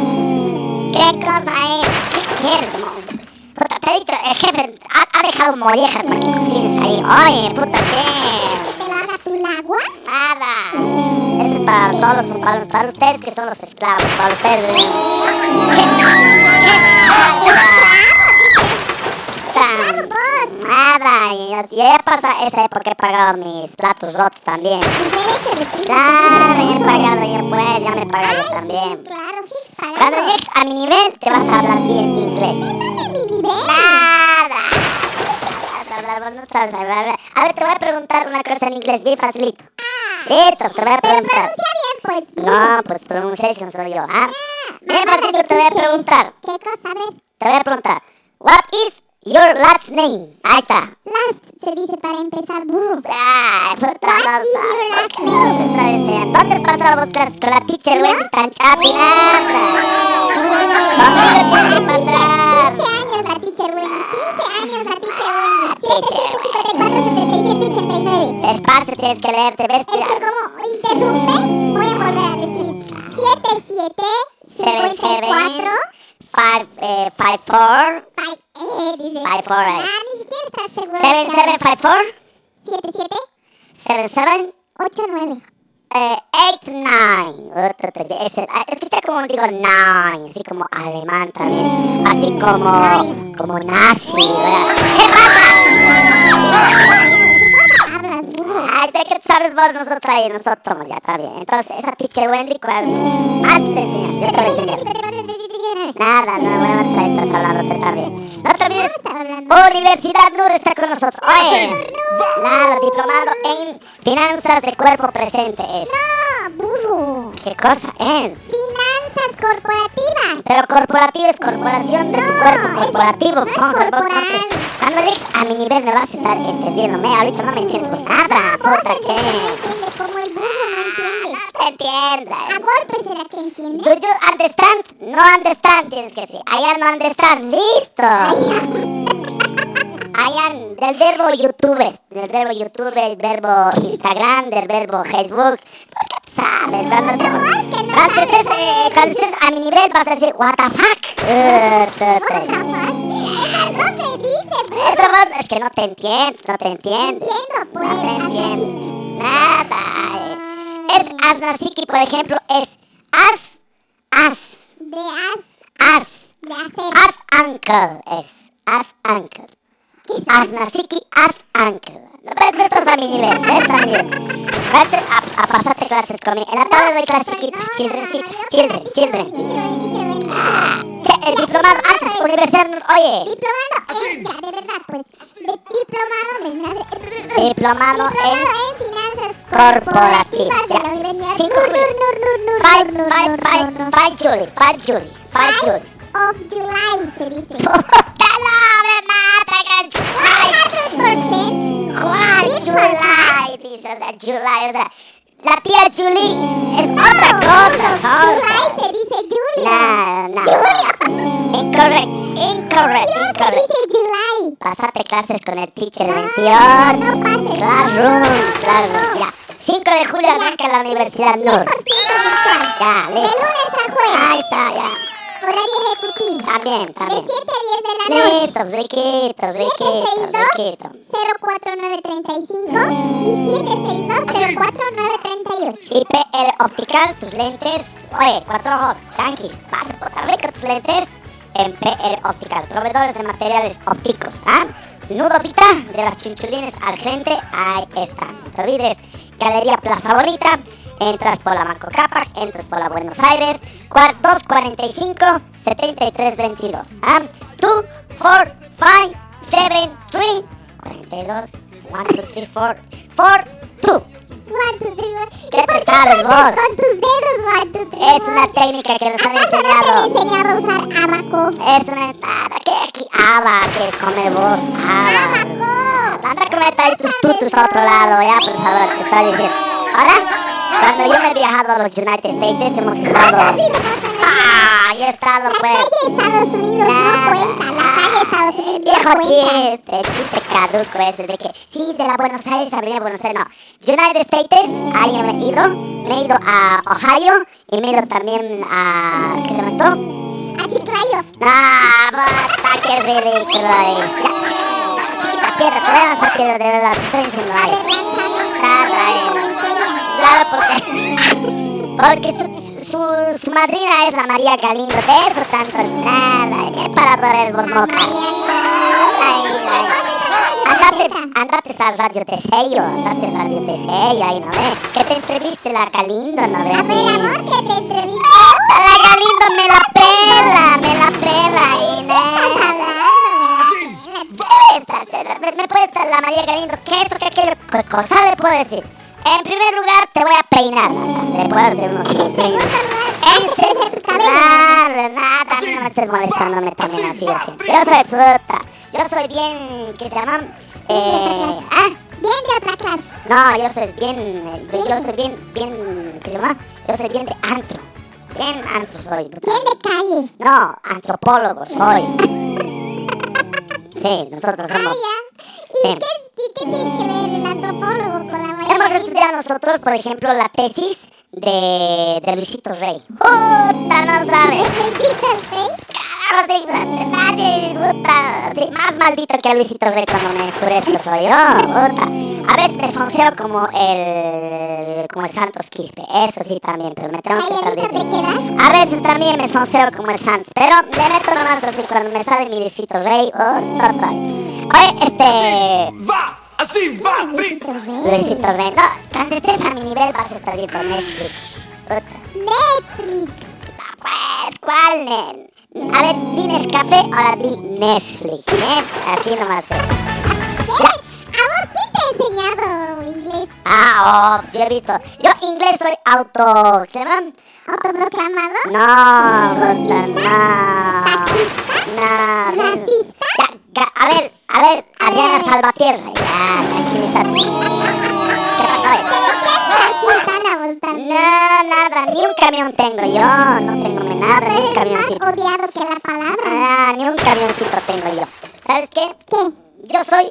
Speaker 1: ¿Qué cosa es? ¿Qué quieres? Puta, te he dicho, el jefe ha, ha dejado mollejas para que cocines ahí. Oye, puta, che.
Speaker 3: ¿Que te lo haga tu lagua?
Speaker 1: Nada. Para todos los para, para ustedes que son los esclavos, para ustedes. ¿Qué? ¿Qué? Nada, y ya pasa esa época he pagado mis platos rotos también. Claro, he pagado yo pues, ya me he pagado yo también. Cuando llegues a mi nivel te vas a hablar bien inglés.
Speaker 3: Es mi nivel.
Speaker 1: A hablar, vos no sabes hablar. A ver, te voy a preguntar una cosa en inglés, bien facilito. Listo, te voy a
Speaker 3: Pero
Speaker 1: preguntar.
Speaker 3: pronuncia bien, pues.
Speaker 1: No, pues pronunciation soy yo, ¿ah? Bien facilito te voy a preguntar.
Speaker 3: ¿Qué cosa? A ver.
Speaker 1: Te voy a preguntar. What is your last name? Ahí está.
Speaker 3: Last se dice para empezar burro.
Speaker 1: Ay, puta,
Speaker 3: What
Speaker 1: no
Speaker 3: is your last
Speaker 1: ¿Qué nos está diciendo? ¿Dónde vos clases con la teacher Wendy tan chapinada? Conmigo tienes que pasar.
Speaker 3: 15 años la teacher Wendy. 15 años la teacher Wendy.
Speaker 1: teacher
Speaker 3: 7, 5, 4, 77, 89.
Speaker 1: Despacio tienes que leerte, ¿ves?
Speaker 3: Es que como interrumpe, voy a volver a decir. 7, 7, 54,
Speaker 1: 5, eh, 5, 4,
Speaker 3: 5, eh, dice.
Speaker 1: Five, four, eight.
Speaker 3: Ah, ni siquiera estás seguro.
Speaker 1: 7, 7, 5, 4,
Speaker 3: 7, 7,
Speaker 1: 7, 7,
Speaker 3: 8, 9.
Speaker 1: eh, 8, 9. Ese, ah, escucha como digo 9, así como alemán también. Así como, como nazi, ¿verdad? ¿Qué pasa? ¿de qué sabes vos? Nosotros ahí, nosotros somos ya, está bien. Entonces, esa teacher Wendy. Antes de enseñar, yo te voy a enseñar. Nada, no, bueno, no estás hablando, bien. No te olvides. Universidad NUR está con nosotros. Oye, claro, diplomado en finanzas de cuerpo presente es.
Speaker 3: No, burro.
Speaker 1: ¿Qué cosa es?
Speaker 3: Finanzas corporativas.
Speaker 1: Pero corporativo es corporación de tu cuerpo corporativo. Vamos a Cuando llegues a mi nivel me vas a estar entendiéndome. Ahorita no me entiendes pues nada, puta che.
Speaker 3: no entiende como el burro no entiende.
Speaker 1: No entiendas.
Speaker 3: A golpe será que entiende.
Speaker 1: Do you understand? No understand, tienes que decir. I am understand. Listo. I am del verbo youtuber. Del verbo youtuber, del verbo Instagram, del verbo Facebook. Pues, ¿qué sabes? Cuando, te- cuando estés, eh, cuando estés a mi nivel vas a decir, what the fuck. Tu, tu.
Speaker 3: Eso no se dice, burro.
Speaker 1: Eso vos- es que no te entiendo, no te entiendo.
Speaker 3: Entiendo, pues.
Speaker 1: No te entiendo. Nada. eh. Es asnasiki, por ejemplo, es as, as,
Speaker 3: De as,
Speaker 1: as.
Speaker 3: de hacer.
Speaker 1: As uncle es. As uncle. As nasiki, as uncle. No, ves, no estás a mi nivel, no estás a mi nivel. Vete a, a pasarte clases conmigo. En la tarde doy clases chiquitas. Children, children, children. Ah, che, el diplomado antes, universidad, oye.
Speaker 3: Diplomado en, ya, de verdad, pues. De diplomado de
Speaker 1: Diplomado en
Speaker 3: en finanzas
Speaker 1: corporativas.
Speaker 3: de la Universidad of July se dice.
Speaker 1: Puta no, July, o sea, la tía Julie es otra cosa,
Speaker 3: July se dice Julia.
Speaker 1: No, no. Incorrect, incorrect,
Speaker 3: No se
Speaker 1: incorrect.
Speaker 3: dice July.
Speaker 1: Pasate clases con el teacher
Speaker 3: No,
Speaker 1: 28.
Speaker 3: no pases.
Speaker 1: Classroom,
Speaker 3: No,
Speaker 1: classroom.
Speaker 3: no.
Speaker 1: Ya. 5 de julio arranca la Universidad
Speaker 3: 100%
Speaker 1: Nur. Ya,
Speaker 3: De
Speaker 1: listo.
Speaker 3: lunes a jueves.
Speaker 1: Ahí está, ya.
Speaker 3: Horario ejecutivo.
Speaker 1: También,
Speaker 3: De
Speaker 1: también.
Speaker 3: 7 a 10 de la noche.
Speaker 1: Listo, riquitos, riquitos, riquitos.
Speaker 3: 762-04935 y 762-04938.
Speaker 1: IPR Optical, tus lentes, oye, cuatro ojos, Sankis, vas a puta rico tus lentes. MPR Optical, proveedores de materiales ópticos. ¿ah? Nudo Vita de las chinchulines al frente, ahí están. No te olvides, Galería Plaza Bonita, entras por la Manco Cápac, entras por la Buenos Aires, 245 7322. ¿ah? 2, 4, 5, 7, 3, 42, 1, 2, 3, 4, 4, 2.
Speaker 2: One, two, three, four.
Speaker 1: ¿Qué
Speaker 2: ¿Y por
Speaker 1: te sabes vos?
Speaker 2: Con tus dedos, one, two, three,
Speaker 1: Es una técnica que nos han
Speaker 2: ¿Acaso no te
Speaker 1: enseñado.
Speaker 2: han enseñado a usar abaco?
Speaker 1: Es una ¿qué aquí? Aba, ¿quieres comer vos? Aba. Anda a comerte ahí tus tutus a otro lado, ya, por favor, te estoy diciendo. Ahora, cuando yo me he viajado a los United States, hemos estado... ¡Ah! Yo he estado,
Speaker 2: La
Speaker 1: pues...
Speaker 2: calle Estados Unidos no cuenta. La calle Estados Unidos
Speaker 1: Viejo
Speaker 2: no
Speaker 1: chiste, chiste caduco ese de que sí, de la Buenos Aires, Avenida Buenos Aires, no. United States, ahí he ido, me he ido a Ohio y me he ido también a. ¿Qué se llama esto?
Speaker 2: A Chiclayo.
Speaker 1: ¡Ah, bota, qué ridículo es! Chiquita piedra, te voy a lanzar piedra, de verdad, te estoy diciendo
Speaker 2: A
Speaker 1: ahí. Claro, porque. Porque su, su, su madrina es la María Galindo, de eso tanto nada. ¿Qué parador eres vos, moca? Ay, ay. Andate, andate a Radio Tesello, andate a Radio Tesello, ahí no ve. Que te entreviste la Galindo, no ve.
Speaker 2: A ver, amor, que te entrevistó.
Speaker 1: La Galindo me la pela, me la pela, ahí, ¿no? Esta, me, me puede estar la María Galindo, que eso, que aquello, ¿qué cosa le puedo decir? En primer lugar, te voy a peinar, puedo hacer unos peines. En segundo nada, no me estés molestándome también así de siempre. Yo soy fruta, yo soy bien, ¿qué se llama? Eh, ah,
Speaker 2: Bien de otra clase.
Speaker 1: no, yo soy bien, eh, yo soy bien, bien, ¿qué se llama? Yo soy bien de antro, bien antro soy.
Speaker 2: Bien de calle.
Speaker 1: No, antropólogo soy. Sí, nosotros
Speaker 2: Ah,
Speaker 1: somos.
Speaker 2: ya. ¿Y
Speaker 1: Sí.
Speaker 2: qué, y qué tiene que ver el antropólogo con la
Speaker 1: Hemos estudiado nosotros, por ejemplo, la tesis de, de Luisito Rey. ¡Puta, no sabes! Claro, sí, nadie, sí, más maldito que a Luisito Rey cuando me enfurezco soy yo, puta. A veces me sonceo como el, como el Santos Quispe, eso sí también, pero me tengo que estar. A veces también me sonceo como el Santos, pero le meto nomás así cuando me sale mi Luisito Rey, oh. Oye, este...
Speaker 3: Va, así va, Brin.
Speaker 1: Luisito Rey, no, cuando estés a mi nivel vas a estar viendo Netflix. Puta.
Speaker 2: Netflix.
Speaker 1: Pues, ¿cuál? nen? A ver, di Nescafé, ahora di Netflix. Nes, así nomás es.
Speaker 2: ¿Qué? ¿A vos quién te ha enseñado inglés?
Speaker 1: Ah, oh, yo he visto. Yo inglés soy auto... ¿Se llama?
Speaker 2: ¿Autoproclamado?
Speaker 1: No, no. No.
Speaker 2: ¿Racista?
Speaker 1: Ya, ya, a ver, a ver, Adriana Salvatierra. Ya, tranquilízate. ¿Qué pasó. No, nada, ni un camión tengo yo. No tengo nada, ni un
Speaker 2: Eres más
Speaker 1: camioncito.
Speaker 2: odiado que la palabra.
Speaker 1: Ah, ni un camioncito tengo yo. ¿Sabes qué?
Speaker 2: ¿Qué?
Speaker 1: Yo soy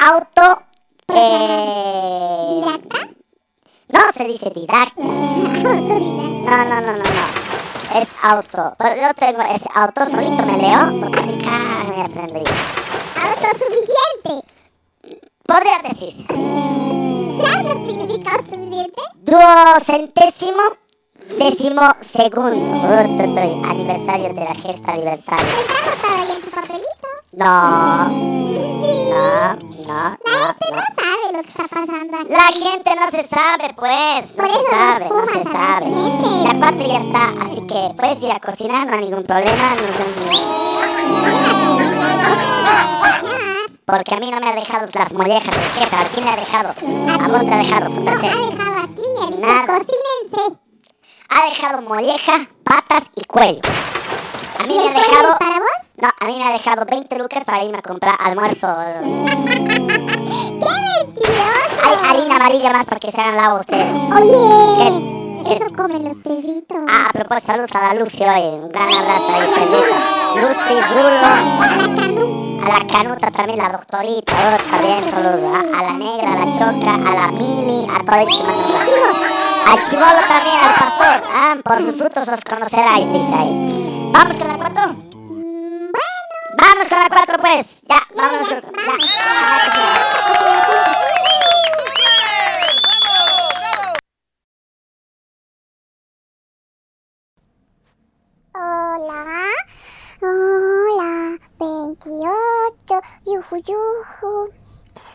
Speaker 1: auto. Eh...
Speaker 2: ¿Didacta?
Speaker 1: No se dice didacta. No, no, no, no, no. Es auto. Pero yo tengo ese auto, solito me leo. Porque así, ah, me aprendo yo.
Speaker 2: Autosuficiente.
Speaker 1: Podría decirse.
Speaker 2: ¿Sabes lo que significa autosuficiente?
Speaker 1: Duocentésimo décimo segundo. Aniversario de la gesta libertaria.
Speaker 2: ¿Está anotado ahí en tu papelito?
Speaker 1: No,
Speaker 2: Sí.
Speaker 1: no, no,
Speaker 2: La
Speaker 1: no,
Speaker 2: gente
Speaker 1: no.
Speaker 2: no sabe lo que está pasando aquí.
Speaker 1: La gente no se sabe, pues. No
Speaker 2: Por
Speaker 1: se
Speaker 2: eso
Speaker 1: sabe,
Speaker 2: nos
Speaker 1: no se
Speaker 2: la
Speaker 1: sabe. La patria ya está, así que puedes ir a cocinar, no hay ningún problema. Porque a mí no me ha dejado las mollejas el jefe. ¿A quién le ha dejado? A vos te ha dejado.
Speaker 2: No,
Speaker 1: no
Speaker 2: ha
Speaker 1: sé.
Speaker 2: dejado aquí ha dicho,
Speaker 1: Nada.
Speaker 2: cocínense.
Speaker 1: Ha dejado molleja, patas y cuello. A mí
Speaker 2: ¿Y
Speaker 1: me
Speaker 2: el
Speaker 1: ha
Speaker 2: cuello
Speaker 1: dejado...
Speaker 2: es para vos?
Speaker 1: No, a mí me ha dejado 20 lucas para irme a comprar almuerzo.
Speaker 2: ¡Qué mentiroso!
Speaker 1: Hay harina amarilla más para que se hagan lavo ustedes.
Speaker 2: Oye,
Speaker 1: ¿Qué es?
Speaker 2: eso comen los perritos.
Speaker 1: Ah, a propósito, saludos a la Lucy hoy. Un gran abrazo ahí, perrito. Lucy, Rulo. A la canuta también, la doctorita. Está bien, saludos. A, a la negra, a la choca, a la mili, a todos que mandan un abrazo. Al chivolo también, al pastor. Ah, por sus frutos os conoceráis, dice ahí. Vamos con la 4.
Speaker 2: Mm, Bueno,
Speaker 1: Vamos con la 4, pues. Ya, vamos. Ya, ya.
Speaker 2: hola. Yuju.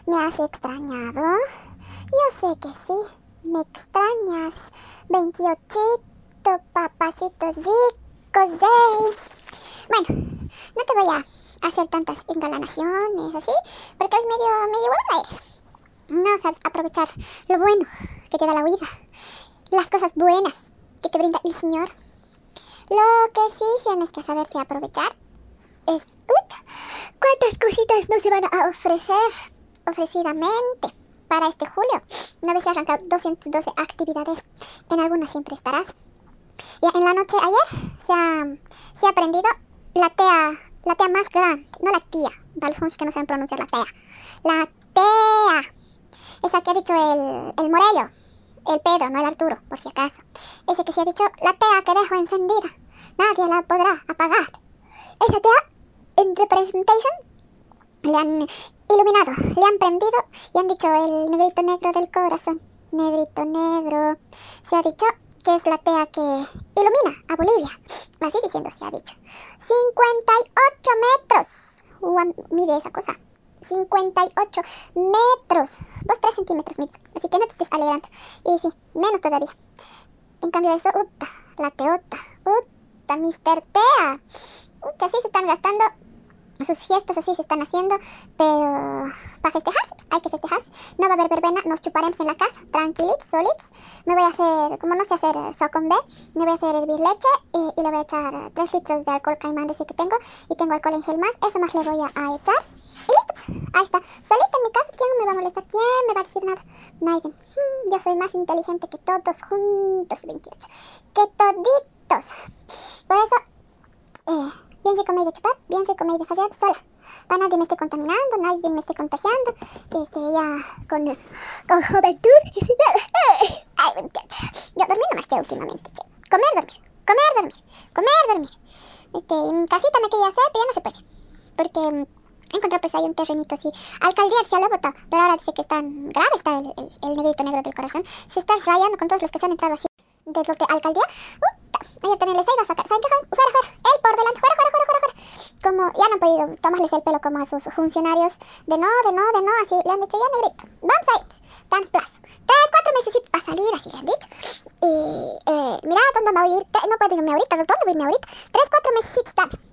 Speaker 2: ¿Me has extrañado? Yo sé que sí. Me extrañas. 28, papacitos ricos, yay. Bueno, no te voy a hacer tantas engalanaciones así, porque es medio, medio buena eres. No sabes aprovechar lo bueno que te da la vida, las cosas buenas que te brinda el Señor. Lo que sí tienes que saberse aprovechar es cuántas cositas no se van a ofrecer ofrecidamente para este julio. Una vez arrancado 212 actividades, en algunas siempre estarás. Y en la noche ayer se ha, se ha aprendido la tea, la tea más grande, no la tía, para que no saben pronunciar la tea. La tea, esa que ha dicho el, el Morello, el Pedro, no el Arturo, por si acaso. Ese que se ha dicho la tea que dejo encendida, nadie la podrá apagar. Esa tea, en representation, le han iluminado, le han prendido y han dicho el negrito negro del corazón. Negrito negro. Se ha dicho que es la tea que ilumina a Bolivia. Así diciendo se ha dicho. 58 metros. Mide esa cosa. 58 metros. 2-3 centímetros, así que no te estés alegrando. Y sí, menos todavía. En cambio eso, uta, la teota, uta, Mr. Tea. Uta, así se están gastando sus fiestas así se están haciendo, pero para festejar, hay que festejar. No va a haber verbena, nos chuparemos en la casa, tranquilitos, solitos. Me voy a hacer, como no sé hacer socombe, me voy a hacer hervir leche y, le voy a echar 3 litros de alcohol caimán de ese que tengo y tengo alcohol en gel más, eso más le voy a, echar. Y listo, ahí está, solita en mi casa, ¿quién me va a molestar? ¿Quién me va a decir nada? Nadie. Hmm, yo soy más inteligente que todos juntos, 28. Que toditos. Por eso, eh, bien rico me de chupar, bien rico me de fallar sola. Para nadie me esté contaminando, nadie me esté contagiando, este, ya con, con juventud. Ay, muchacho. Yo dormí nomás que últimamente. Comer, dormir, comer, dormir, comer, dormir. Este, en casita me quería hacer, pero ya no se puede. Porque encontré pues ahí un terrenito así. Alcaldía se lo votó, pero ahora dice que tan grave está el, el, negrito negro del corazón. Se está rayando con todos los que se han entrado así de los de alcaldía. Uh, ayer también les ido a sacar. ¿Saben qué? Fuera, fuera. Él por delante. Fuera, fuera, fuera, fuera, fuera. Como ya no han podido tomarles el pelo como a sus funcionarios. De no, de no, de no. Así le han dicho ya negrito. Vamos a ir. Dance Plus. Tres, cuatro meses para salir, así le han dicho. Y, eh, mira, ¿dónde voy a ir? No puedo irme ahorita. ¿Dónde voy a irme ahorita? Tres, cuatro meses, dame.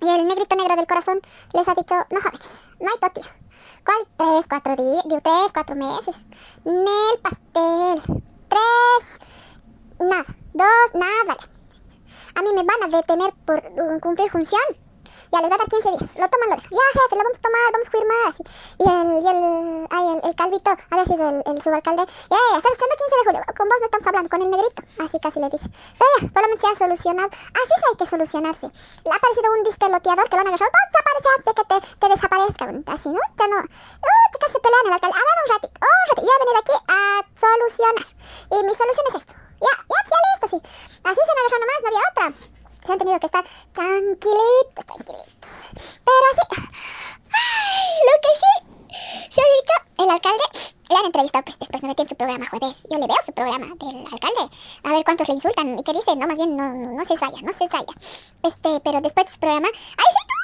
Speaker 2: Y el negrito negro del corazón les ha dicho, no jóvenes, no hay totía. ¿Cuál? Tres, cuatro días, digo, tres, cuatro meses. Nel pastel. Tres, nada, dos, nada. A mí me van a detener por uh, cumplir función. Ya les va a dar 15 días. Lo toman, lo dejan. Ya, jefe, lo vamos a tomar, vamos a firmar. Así. Y el, y el, ay, el, el calvito, a veces el, subalcalde, ya, ya, está escuchando 15 de julio. Con vos no estamos hablando, con el negrito. Así casi le dice. Pero ya, por lo menos se solucionado. Así sí hay que solucionarse. Le ha aparecido un disque loteador que lo han agarrado. Vamos a aparecer antes de que te, te. Así, ¿no? Ya no. Uy, que casi pelean el alcalde. A ver, un ratito, un ratito. Yo he venido aquí a solucionar. Y mi solución es esto. Ya, ya, ya listo, sí. Así se han agarrado nomás, no había otra. Se han tenido que estar tranquilitos, tranquilitos. Pero así. Ay, lo que sí. Se ha dicho, el alcalde le han entrevistado pues, después, no metió en su programa jueves. Yo le veo su programa del alcalde. A ver cuántos le insultan y qué dice. No, más bien, no, no, no se salla, no se salla. Este, pero después de su programa, ahí sí,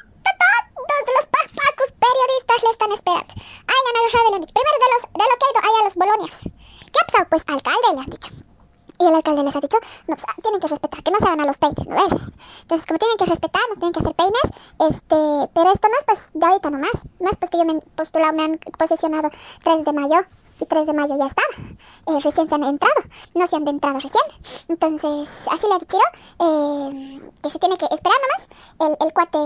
Speaker 2: todos los pafacos periodistas le están esperando. Ahí le han agarrado le de, los, de lo que ha ido ahí a los Bolonias. ¿Qué ha pasado? Pues alcalde le han dicho. Y el alcalde les ha dicho, no, pues tienen que respetar, que no se hagan a los peines, ¿no ves? Entonces, como tienen que respetar, nos tienen que hacer peines, este, pero esto no es pues de ahorita nomás, no es pues que yo me he postulado, me han posesionado 3 de mayo, y 3 de mayo ya estaba, eh, recién se han entrado, no se han entrado recién, entonces, así le ha dicho, eh, que se tiene que esperar nomás, el, el cuate,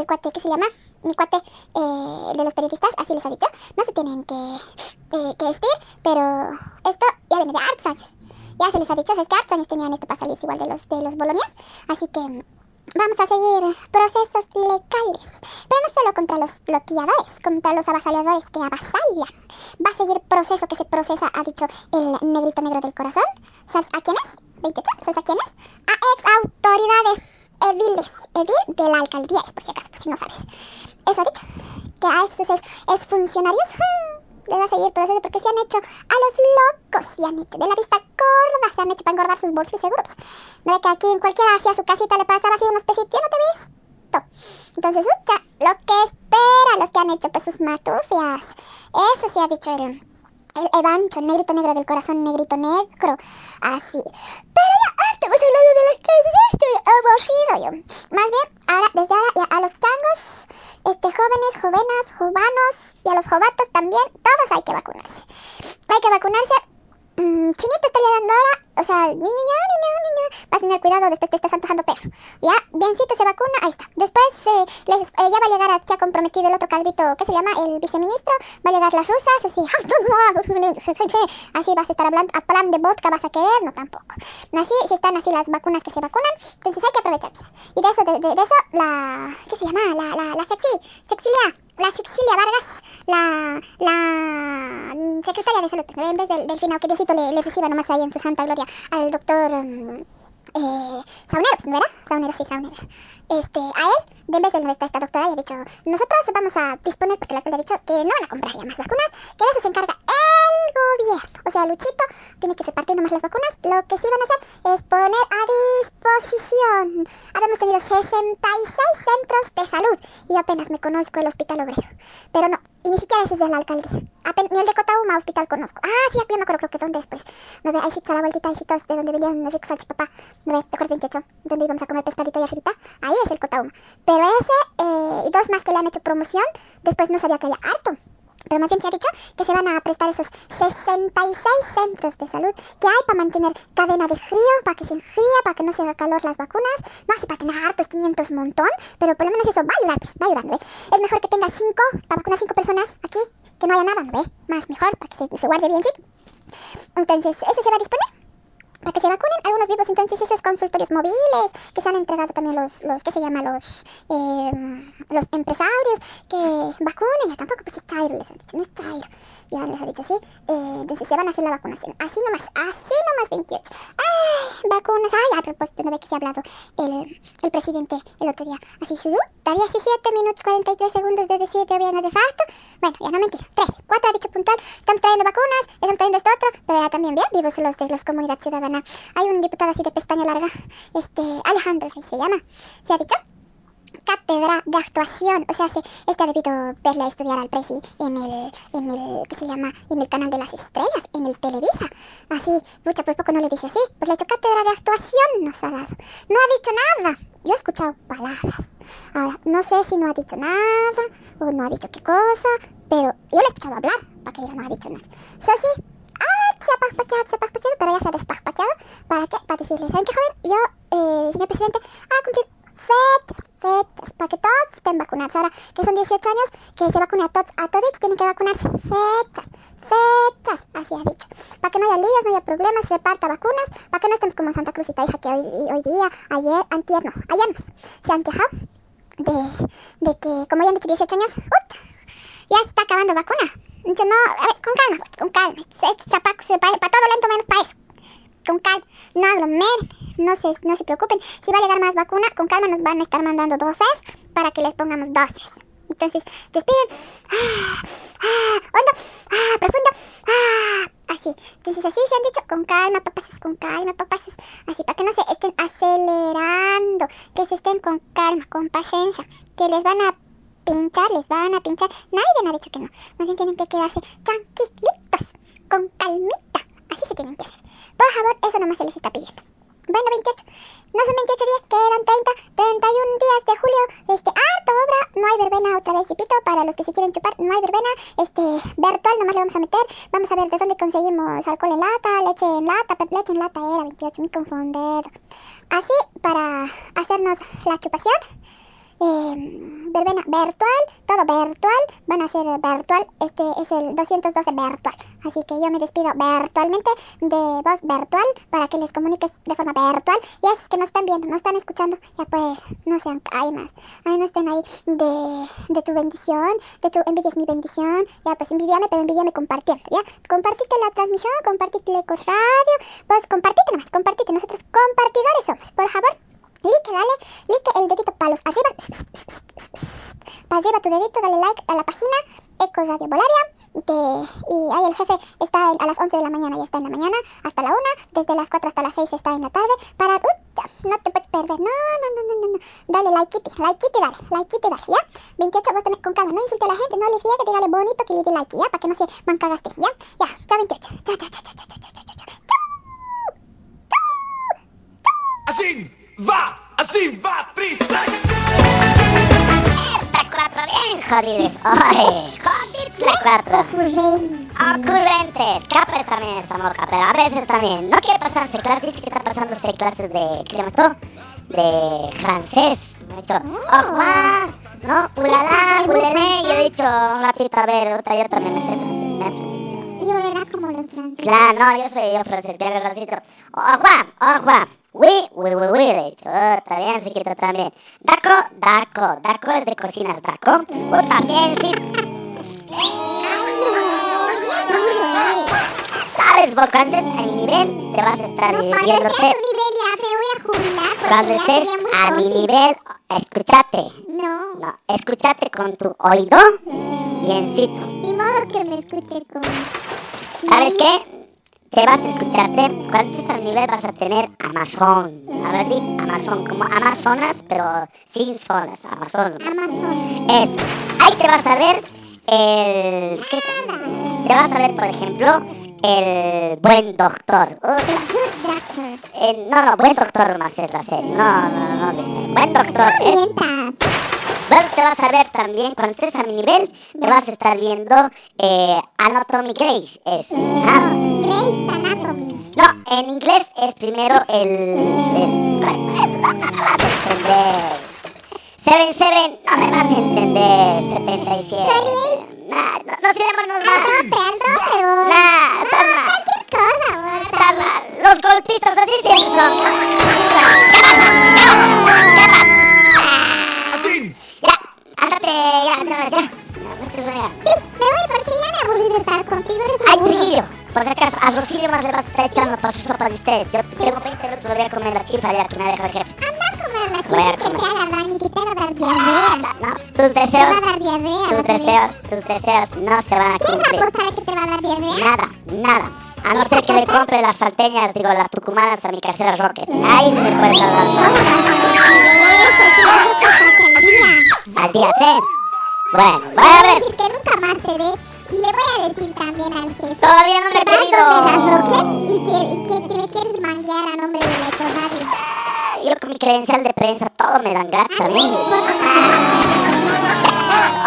Speaker 2: el cuate, ¿qué se llama? Mi cuate, eh, de los periodistas, así les ha dicho, no se tienen que, eh, que vestir, pero esto ya viene de hartos años ya se les ha dicho, es que hartos años tenían esto para salirse igual de los, de los bolonias, así que vamos a seguir procesos legales, pero no solo contra los loteadores, contra los avasalladores que avasallan, va a seguir proceso que se procesa, ha dicho el negrito negro del corazón, ¿sabes a quién es? 28, ¿sabes a quién es? A ex autoridades ediles, edil de la alcaldía, es por si acaso, por si no sabes. Eso ha dicho, que a esos ex, ex funcionarios les va a seguir el proceso porque se han hecho a los locos, se han hecho de la vista gorda, se han hecho para engordar sus bolsos seguros. No ve que aquí en cualquiera hacia su casita le pasaba así unos pesitos, yo no te he visto. Entonces, ucha, lo que espera los que han hecho pues sus matufias. Eso sí ha dicho el, el Evancho, negrito negro del corazón, negrito negro. Así. Pero ya, ah, estamos hablando de las cosas, ya estoy aburrido yo. Más bien, ahora, desde ahora, ya a los changos, este, jóvenes, jovenas, jovanos y a los jovatos también, todos hay que vacunarse. Hay que vacunarse. Mm, chinito está llegando ahora, o sea, niña, niña, niña, vas a tener cuidado, después te estás antojando perro. Ya, biencito se vacuna, ahí está. Después eh, les, eh, ya va a llegar, ya comprometido el otro calvito, ¿qué se llama? El viceministro, va a llegar las rusas, así, así vas a estar hablando, a plan de vodka vas a querer, no tampoco. Así, las vacunas que se vacunan, entonces hay que aprovechar. Y de eso, de, eso, la, ¿qué se llama? La, la, la sexy, sexilia, la Sexilia Vargas, la, la secretaria de salud, en vez del, del final, que Diosito le, le reciba nomás ahí en su santa gloria al doctor mm, eh, Saunero, ¿verdad? Saunero, sí, Saunero. Este, a él, de en vez de esta, esta doctora, le ha dicho, nosotros vamos a disponer, porque el alcalde ha dicho que no van a comprar ya más vacunas, que de eso se encarga el gobierno. O sea, Luchito tiene que repartir nomás las vacunas. Lo que sí van a hacer es poner a disposición. Habíamos tenido 66 centros de salud y apenas me conozco el hospital obrero. Pero no, y ni siquiera ese es del alcalde. Apen- ni el de Cotauma hospital conozco. Ah, sí, ya me acuerdo, creo que donde después. No ve, ahí sí echa la vueltita, ahí sí de donde venían los ricos salchipapá. No ve, ¿te acuerdas 28? Donde íbamos a comer pescadito y arribita. Ahí es el Cotauma. Pero ese, eh, y dos más que le han hecho promoción, después no sabía que había harto. Pero más bien se ha dicho que se van a prestar esos 66 centros de salud que hay para mantener cadena de frío, para que se enfríe, para que no se haga calor las vacunas. No así para tener hartos 500 montón, pero por lo menos eso va a ayudar, pues, va a ayudar. Es mejor que tenga 5, para vacunar 5 personas aquí, que no haya nada, ¿no ve? Más mejor, para que se, se guarde bien, sí. Entonces, eso se va a disponer para que se vacunen. Algunos vivos entonces esos consultorios móviles que se han entregado también los los qué se llama los eh, los empresarios que vacunen. Ya tampoco pues es chairo les han dicho no es chairo ya les ha dicho sí. Eh, entonces se van a hacer la vacunación. Así nomás así nomás 28 ay vacunas. Ay a propósito no ve que se ha hablado el, el presidente el otro día. Así su todavía así 7 minutos 43 segundos de decir que había nefasto. Bueno ya no mentira. 3 4 ha dicho puntual. Estamos trayendo vacunas estamos trayendo esto otro. Pero ya también bien vivos los de los comunidad ciudadana. Hay un diputado así de pestaña larga, este, Alejandro se llama, se ha dicho cátedra de actuación, o sea, se, este ha debido verle a estudiar al presi en el, en el, ¿qué se llama? En el canal de las estrellas, en el Televisa, así, mucha por poco no le dice así, pues le ha hecho cátedra de actuación, nos ha dado, no ha dicho nada, yo he escuchado palabras, ahora, no sé si no ha dicho nada, o no ha dicho qué cosa, pero yo le he escuchado hablar, para que ella no ha dicho nada, eso sí, ah, se ha paspacheado, se ha paspacheado, pero ya se ha despaspacheado. ¿Para qué? Para decirle, ¿saben qué, joven? Yo, eh, señor presidente, a cumplir fechas, fechas, para que todos estén vacunados. Ahora que son 18 años, que se vacune a todos, a todos tienen que vacunarse. Fechas, fechas, así ha dicho. Para que no haya líos, no haya problemas, se reparta vacunas, para que no estemos como Santa Cruzita, hija, que hoy, día, ayer, antier, no, ayer no, se han quejado de, de que, como ya han dicho 18 años, ya se está acabando vacuna. Yo no, a ver, con calma, con calma. Estos chapacos, para, para todo lento menos para eso. Con calma, no aglomeren, no se, no se preocupen. Si va a llegar más vacuna, con calma nos van a estar mandando dosis para que les pongamos dosis. Entonces, respiren, ah, ah, hondo, ah, profundo, ah, así. Entonces, así se han dicho, con calma, papaces, con calma, papaces. Así, para que no se estén acelerando, que se estén con calma, con paciencia, que les van a pinchar, les van a pinchar. Nadie ha dicho que no. Más bien tienen que quedarse tranquilitos, con calmita. Así se tienen que hacer. Por favor, eso nomás se les está pidiendo. Bueno, 28. No son 28 días, quedan 30, 31 días de julio. Este, harto obra. No hay verbena otra vez, repito, para los que se quieren chupar. No hay verbena. Este, virtual nomás le vamos a meter. Vamos a ver de dónde conseguimos alcohol en lata, leche en lata, leche en lata era 28, me confundido. Así, para hacernos la chupación eh, verbena virtual, todo virtual, van a ser virtual, este es el 212 virtual, así que yo me despido virtualmente de voz virtual para que les comuniques de forma virtual. Y esos que no están viendo, no están escuchando, ya pues no sean más, ay no estén ahí de, tu bendición, de tu envidia es mi bendición, ya pues envidiame, pero envidiame compartiendo, ya, compartiste la transmisión, compartiste el Ecos Radio, pues compartite nomás, compartite, nosotros compartidores somos, por favor. Like, dale, like el dedito para los arriba. Para arriba tu dedito, dale like a la página Eco Radio Bolaria. De, y ahí el jefe está a las 11 de la mañana, ya está en la mañana, hasta la 1. Desde las 4 hasta las 6 está en la tarde. Para. Uh, no te puedes perder. No, no, no, no, no. dale likeite, likeite, dale, likeite, dale, ¿ya? 28, vos también con calma, no insulte a la gente, no le friegue, dígale bonito que le dé like, ¿ya? Para que no se mancagaste, ¿ya? Ya, ya 28, chao, chao, chao, chao, chao, chao, chao, chao, chao.
Speaker 3: Así va, así va, Trisex.
Speaker 1: Esta cuatro bien jodidos. Oye, jodidos la cuatro.
Speaker 2: Ocurrente.
Speaker 1: Ocurrentes. Capres también esta moca, pero a veces también. No quiere pasarse clases, dice que está pasándose clases de. ¿Qué se llama esto? De francés. Me ha dicho, oh, Juan, no, ulala, ulele. Yo he dicho un ratito, a ver, ahorita yo también me sé francés. me aprendido.
Speaker 2: Y volverá como los franceses.
Speaker 1: Claro, no, yo soy yo francés, bien el ratito. Oh, Juan, oh, Juan. Oui, oui, oui, oui, le he dicho. Oh, está bien, chiquito, también. Daco, Daco. Daco es de cocinas, Daco. Oh, también, sí. ¿Sabes, cuando estés a mi nivel te vas a estar
Speaker 2: No,
Speaker 1: divirtiéndote?
Speaker 2: tu nivel ya me voy a jubilar porque
Speaker 1: Cuando estés a mi nivel, escúchate.
Speaker 2: No,
Speaker 1: No, escúchate con tu oído biencito.
Speaker 2: ni modo que me escuche con...
Speaker 1: ¿Sabes qué? Te vas a escucharte. Estés a mi nivel vas a tener Amazon. A ver, di Amazon, como Amazonas, pero sin solas. Amazon.
Speaker 2: Amazon.
Speaker 1: Eso. Ahí te vas a ver el. ¿Qué es? Te vas a ver, por ejemplo, el buen doctor. Uh, eh, no, no, buen doctor más es la serie. No, no, no, dice. Buen doctor. es- te vas a ver también, cuando estés a mi nivel, te vas a estar viendo eh, Anatomy Grace. Es. ¿ah?
Speaker 2: Grey's Anatomy.
Speaker 1: No, en inglés es primero el. el bueno, eso no, no me vas a entender. Seven Seven, no me vas a entender. 77. Nah, no, no serémonos más.
Speaker 2: Al rope, al rope, vos.
Speaker 1: Nah, estás
Speaker 2: No,
Speaker 1: mal.
Speaker 2: cualquier cosa, vos.
Speaker 1: Estás mal. Los golpistas así siempre son. ¿Qué pasa? ¿Qué pasa? ¿Qué pasa?
Speaker 3: Así.
Speaker 1: Ya, ándate, ya, ya, ya. Ya, no allá.
Speaker 2: Sí, me voy porque ya me aburrí de estar contigo.
Speaker 1: Ay. Trujillo, por si acaso, a Rosilio más le vas a estar echando para su sopa de ustedes. Yo tengo 20 minutos, lo voy a comer la chifa ya que me deja el jefe.
Speaker 2: Anda a comer la
Speaker 1: Voy a
Speaker 2: chica que te haga daño y que te va a dar diarrea.
Speaker 1: No, tus
Speaker 2: Te va
Speaker 1: deseos,
Speaker 2: a dar diarrea.
Speaker 1: tus deseos, tus deseos no se van a
Speaker 2: ¿Quieres
Speaker 1: cumplir.
Speaker 2: apostar a que te va a dar diarrea?
Speaker 1: Nada, nada. A no ser que le compre las salteñas, digo, las tucumanas a mi casera Roques. Ahí sí me puedes dar.
Speaker 2: Vas a al día.
Speaker 1: Al día 6. Bueno, voy a ver.
Speaker 2: decir que nunca más te dé. Y le voy a decir también al jefe.
Speaker 1: Todavía no me he.
Speaker 2: Roques y que, y que, que quieres manguear a nombre de la Ecoradio.
Speaker 1: Yo con mi credencial de prensa todo me dan gratis
Speaker 2: A mí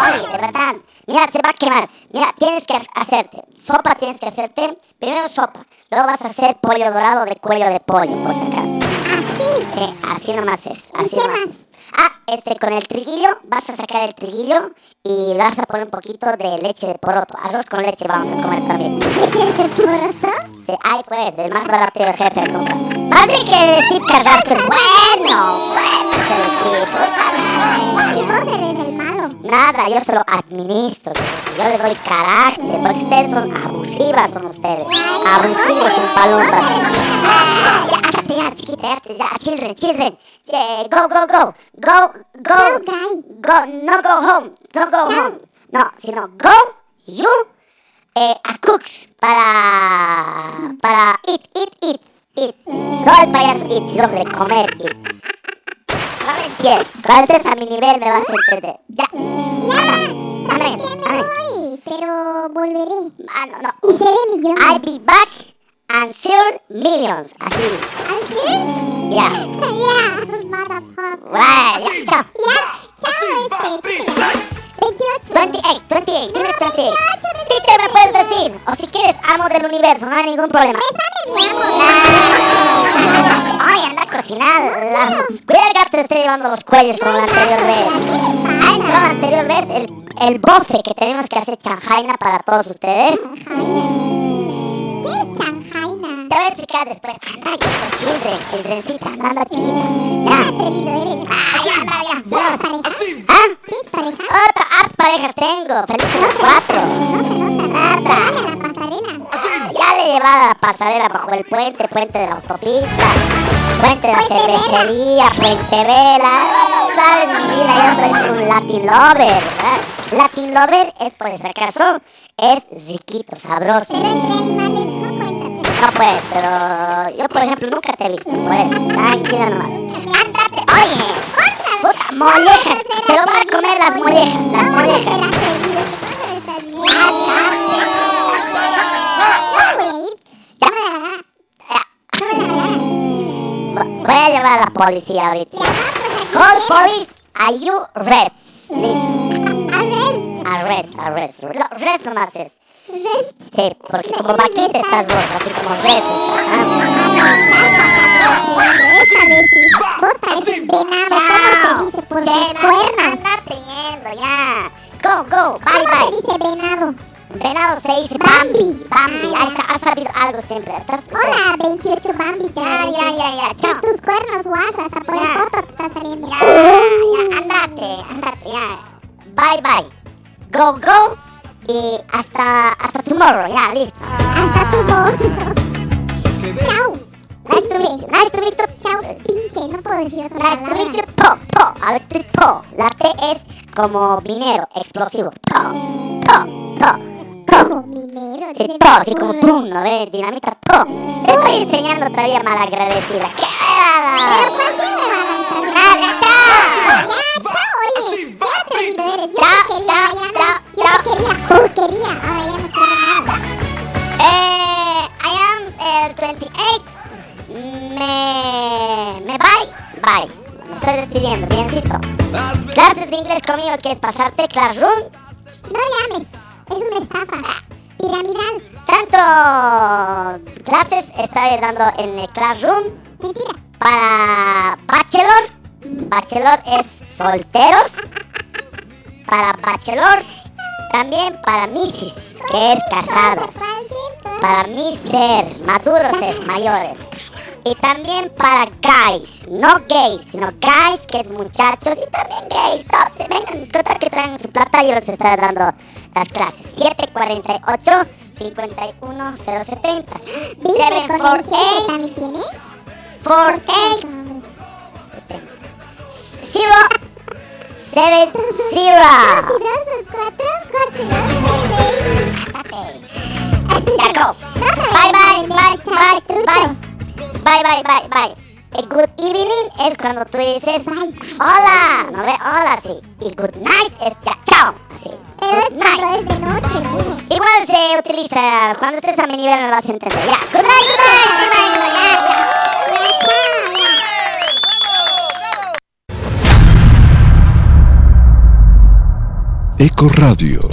Speaker 1: Oye, de verdad. Mira, se va a quemar. Mira, tienes que ha- hacerte. Sopa tienes que hacerte. Primero sopa. Luego vas a hacer pollo dorado de cuello de pollo, por si acaso.
Speaker 2: Así.
Speaker 1: Sí, así nomás es.
Speaker 2: ¿Y
Speaker 1: Así
Speaker 2: qué
Speaker 1: nomás
Speaker 2: más?
Speaker 1: Ah, este, con el triguillo, vas a sacar el triguillo y vas a poner un poquito de leche de poroto. Arroz con leche vamos a comer también. Sí, ay, pues, el más barato del jefe de compra. Más bien que el Steve Carrasco es bueno. Bueno es el Steve. puta madre.
Speaker 2: Y vos eres el malo.
Speaker 1: Nada, yo se lo administro. Yo le doy carácter, porque ustedes son abusivas, son ustedes. Abusivos sin palabras. Ah, Ya, chiquita, ya, children, children. Yeah, go, go, go. Go, go. Go, no go home. No go home. No, sino go, you, eh, a cooks para, para eat, eat, eat, eat. No el payaso eat, sino de comer eat. Cuando estés a mi nivel me vas a entender. Ya.
Speaker 2: Ya.
Speaker 1: Amén,
Speaker 2: pero volveré.
Speaker 1: Ah, no, no.
Speaker 2: Y seré
Speaker 1: I'll be back and serve millions. Así.
Speaker 2: ¿Así?
Speaker 1: Ya.
Speaker 2: Ya, motherfucker.
Speaker 1: Bueno, ya, chao.
Speaker 2: Ya, chao, este.
Speaker 3: Trisex.
Speaker 2: 28.
Speaker 1: 28, 28, dime 28. Teacher, me puedes decir. O si quieres, amo del universo, no hay ningún problema. Ah, Ay, anda a cocinar. Las... Cuidado que te esté llevando los cuellos como la anterior vez. Ay, no, la anterior vez, el, el bofe que tenemos que hacer chanjaina para todos ustedes. Te voy a explicar después. Anda, yo con children, childrencita, anda, anda chiquita.
Speaker 2: Qué
Speaker 1: Ya. Ay, anda, ya.
Speaker 3: Así
Speaker 1: ¿Ah?
Speaker 2: ¿Tienes pareja?
Speaker 1: Otra, haz parejas tengo. Felices los cuatro. Nada. Ya le he llevado a la pasarela bajo el puente, puente de la autopista, puente de la cervecería, puente vela. Sabes mi vida, yo soy un Latin lover, ¿verdad? Latin lover es por si acaso, es riquito, sabroso.
Speaker 2: Pero entre animales no
Speaker 1: pues, pero yo por ejemplo nunca te he visto, por eso, tranquila nomás. Ándate, oye, puta Mollejas, se lo van a comer las mollejas, las mollejas. Voy a llamar a la policía ahorita. Call police, are you red? Arrest, arrest. No, red nomás es. Sí, porque como vaquita estás vos, así como estás.
Speaker 2: Vos pareces venado, ¿cómo se dice? Por tus cuernos.
Speaker 1: Anda teniendo, ya. Go, go, bye,
Speaker 2: ¿Cómo se
Speaker 1: bye.
Speaker 2: dice venado?
Speaker 1: Venado se dice
Speaker 2: Bambi.
Speaker 1: Bambi. Está, has sabido algo siempre. Estás,
Speaker 2: Hola, 28 Bambi.
Speaker 1: Ya, ya, ya, ya, chao.
Speaker 2: Tus cuernos guasas, hasta por
Speaker 1: Ya.
Speaker 2: el foto te está saliendo.
Speaker 1: Ya, ya, andate, andate, ya. Bye, bye. Go, go. Y hasta, hasta tomorrow, ya, listo.
Speaker 2: Hasta voz. Chao.
Speaker 1: Nice to meet you, nice to meet you.
Speaker 2: Chao, pinche. No puedo decir otra
Speaker 1: Nice to meet you,
Speaker 2: palabra.
Speaker 1: to, to. A ver, to. La T es como minero, explosivo. To, to, to, to.
Speaker 2: Como minero.
Speaker 1: Sí, to, así como pum, ¿no ves? Dinamita, to. Te estoy enseñando todavía malagradecida. ¿Qué?
Speaker 2: Pero ¿por qué me va a lanzar?
Speaker 1: Dale, chao.
Speaker 2: Ya. Qué atrevido eres. Yo
Speaker 1: Chao,
Speaker 2: te quería,
Speaker 1: chao,
Speaker 2: ya no-
Speaker 1: chao,
Speaker 2: Yo
Speaker 1: chao.
Speaker 2: te quería porquería. Ahora ya no quiero nada.
Speaker 1: Eh, I am el 28. Me. Me bye. Bye. Me estoy despidiendo, biencito. Clases de inglés conmigo, ¿quieres pasarte? Classroom.
Speaker 2: No llames. Es una estafa. Piramidal.
Speaker 1: Tanto clases estoy dando en el Classroom
Speaker 2: Mentira.
Speaker 1: para Bachelor. Bachelor es solteros. Para Bachelors. También para Missis, que es casadas. Para Mister, maduros es mayores. Y también para guys, no gays, sino guys, que es muchachos, y también gays. Todos, se vengan, total que traen su plata, yo les estaré dando las clases. 748 51070
Speaker 2: Dime con el
Speaker 1: 748
Speaker 2: jefe también tiene.
Speaker 1: 48 Zero Seven. Zero go Bye bye bye bye bye. Bye bye bye bye El good evening es cuando tú dices. Hola, no ve hola sí. Y good night es ya chao Así
Speaker 2: Pero es cuando
Speaker 1: night.
Speaker 2: es de noche.
Speaker 1: Igual se utiliza Cuando estés a mi nivel me vas a entender. Ya Good night good night good night, good night
Speaker 8: Eco Radio.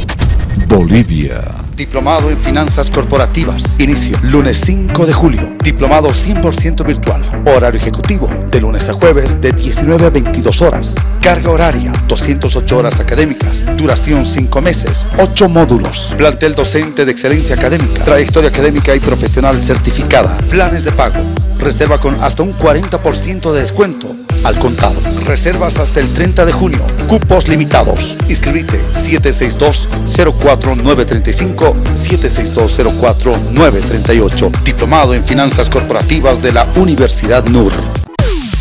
Speaker 8: Bolivia.
Speaker 7: Diplomado en Finanzas Corporativas. Inicio lunes 5 de julio. Diplomado 100% virtual. Horario ejecutivo de lunes a jueves de 19 a 22 horas. Carga horaria 208 horas académicas. Duración 5 meses. 8 módulos. Plantel docente de excelencia académica. Trayectoria académica y profesional certificada. Planes de pago. Reserva con hasta un 40% de descuento al contado. Reservas hasta el 30 de junio. Cupos limitados. Inscribite 762-04935, 762-04938. Diplomado en Finanzas Corporativas de la Universidad NUR.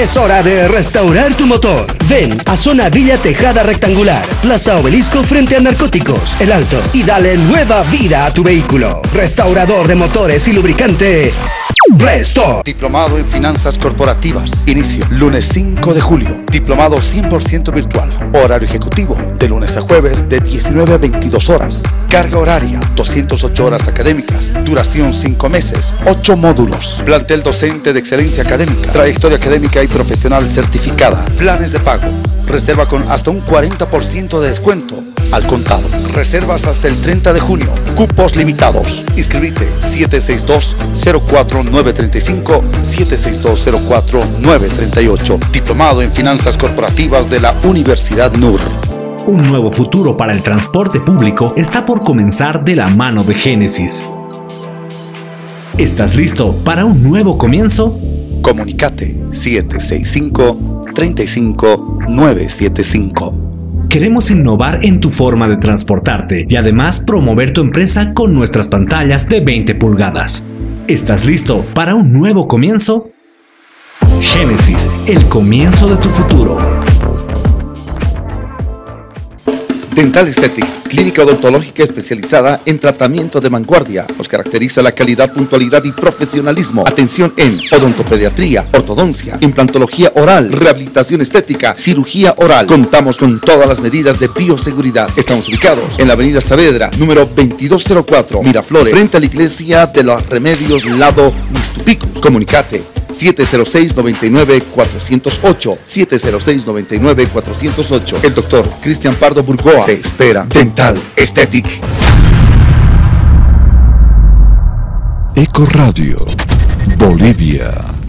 Speaker 12: Es hora de restaurar tu motor. Ven a Zona Villa Tejada Rectangular, Plaza Obelisco frente a Narcóticos, El Alto, y dale nueva vida a tu vehículo. Restaurador de motores y lubricante. Restore.
Speaker 7: Diplomado en Finanzas Corporativas. Inicio lunes 5 de julio. Diplomado 100% virtual. Horario ejecutivo de lunes a jueves de 19 a 22 horas. Carga horaria 208 horas académicas. Duración 5 meses. 8 módulos. Plantel docente de excelencia académica. Trayectoria académica y profesional certificada. Planes de pago. Reserva con hasta un 40% de descuento al contado. Reservas hasta el 30 de junio. Cupos limitados. Inscribite 762-04935, 762-04938. Diplomado en Finanzas Corporativas de la Universidad NUR.
Speaker 9: Un nuevo futuro para el transporte público está por comenzar de la mano de Génesis. ¿Estás listo para un nuevo comienzo?
Speaker 7: Comunicate 765
Speaker 13: 35 975.
Speaker 9: Queremos innovar en tu forma de transportarte y además promover tu empresa con nuestras pantallas de 20 pulgadas. ¿Estás listo para un nuevo comienzo? Génesis, el comienzo de tu futuro.
Speaker 13: Dental Aesthetic, clínica odontológica especializada en tratamiento de vanguardia. Nos caracteriza la calidad, puntualidad y profesionalismo. Atención en odontopediatría, ortodoncia, implantología oral, rehabilitación estética, cirugía oral. Contamos con todas las medidas de bioseguridad. Estamos ubicados en la avenida Saavedra, número 2204, Miraflores, frente a la iglesia de los Remedios, lado Mistupico. Comunicate 706-99-408. 706-99-408. El doctor Cristian Pardo Burgoa te espera. Dental Aesthetic.
Speaker 6: Eco Radio, Bolivia.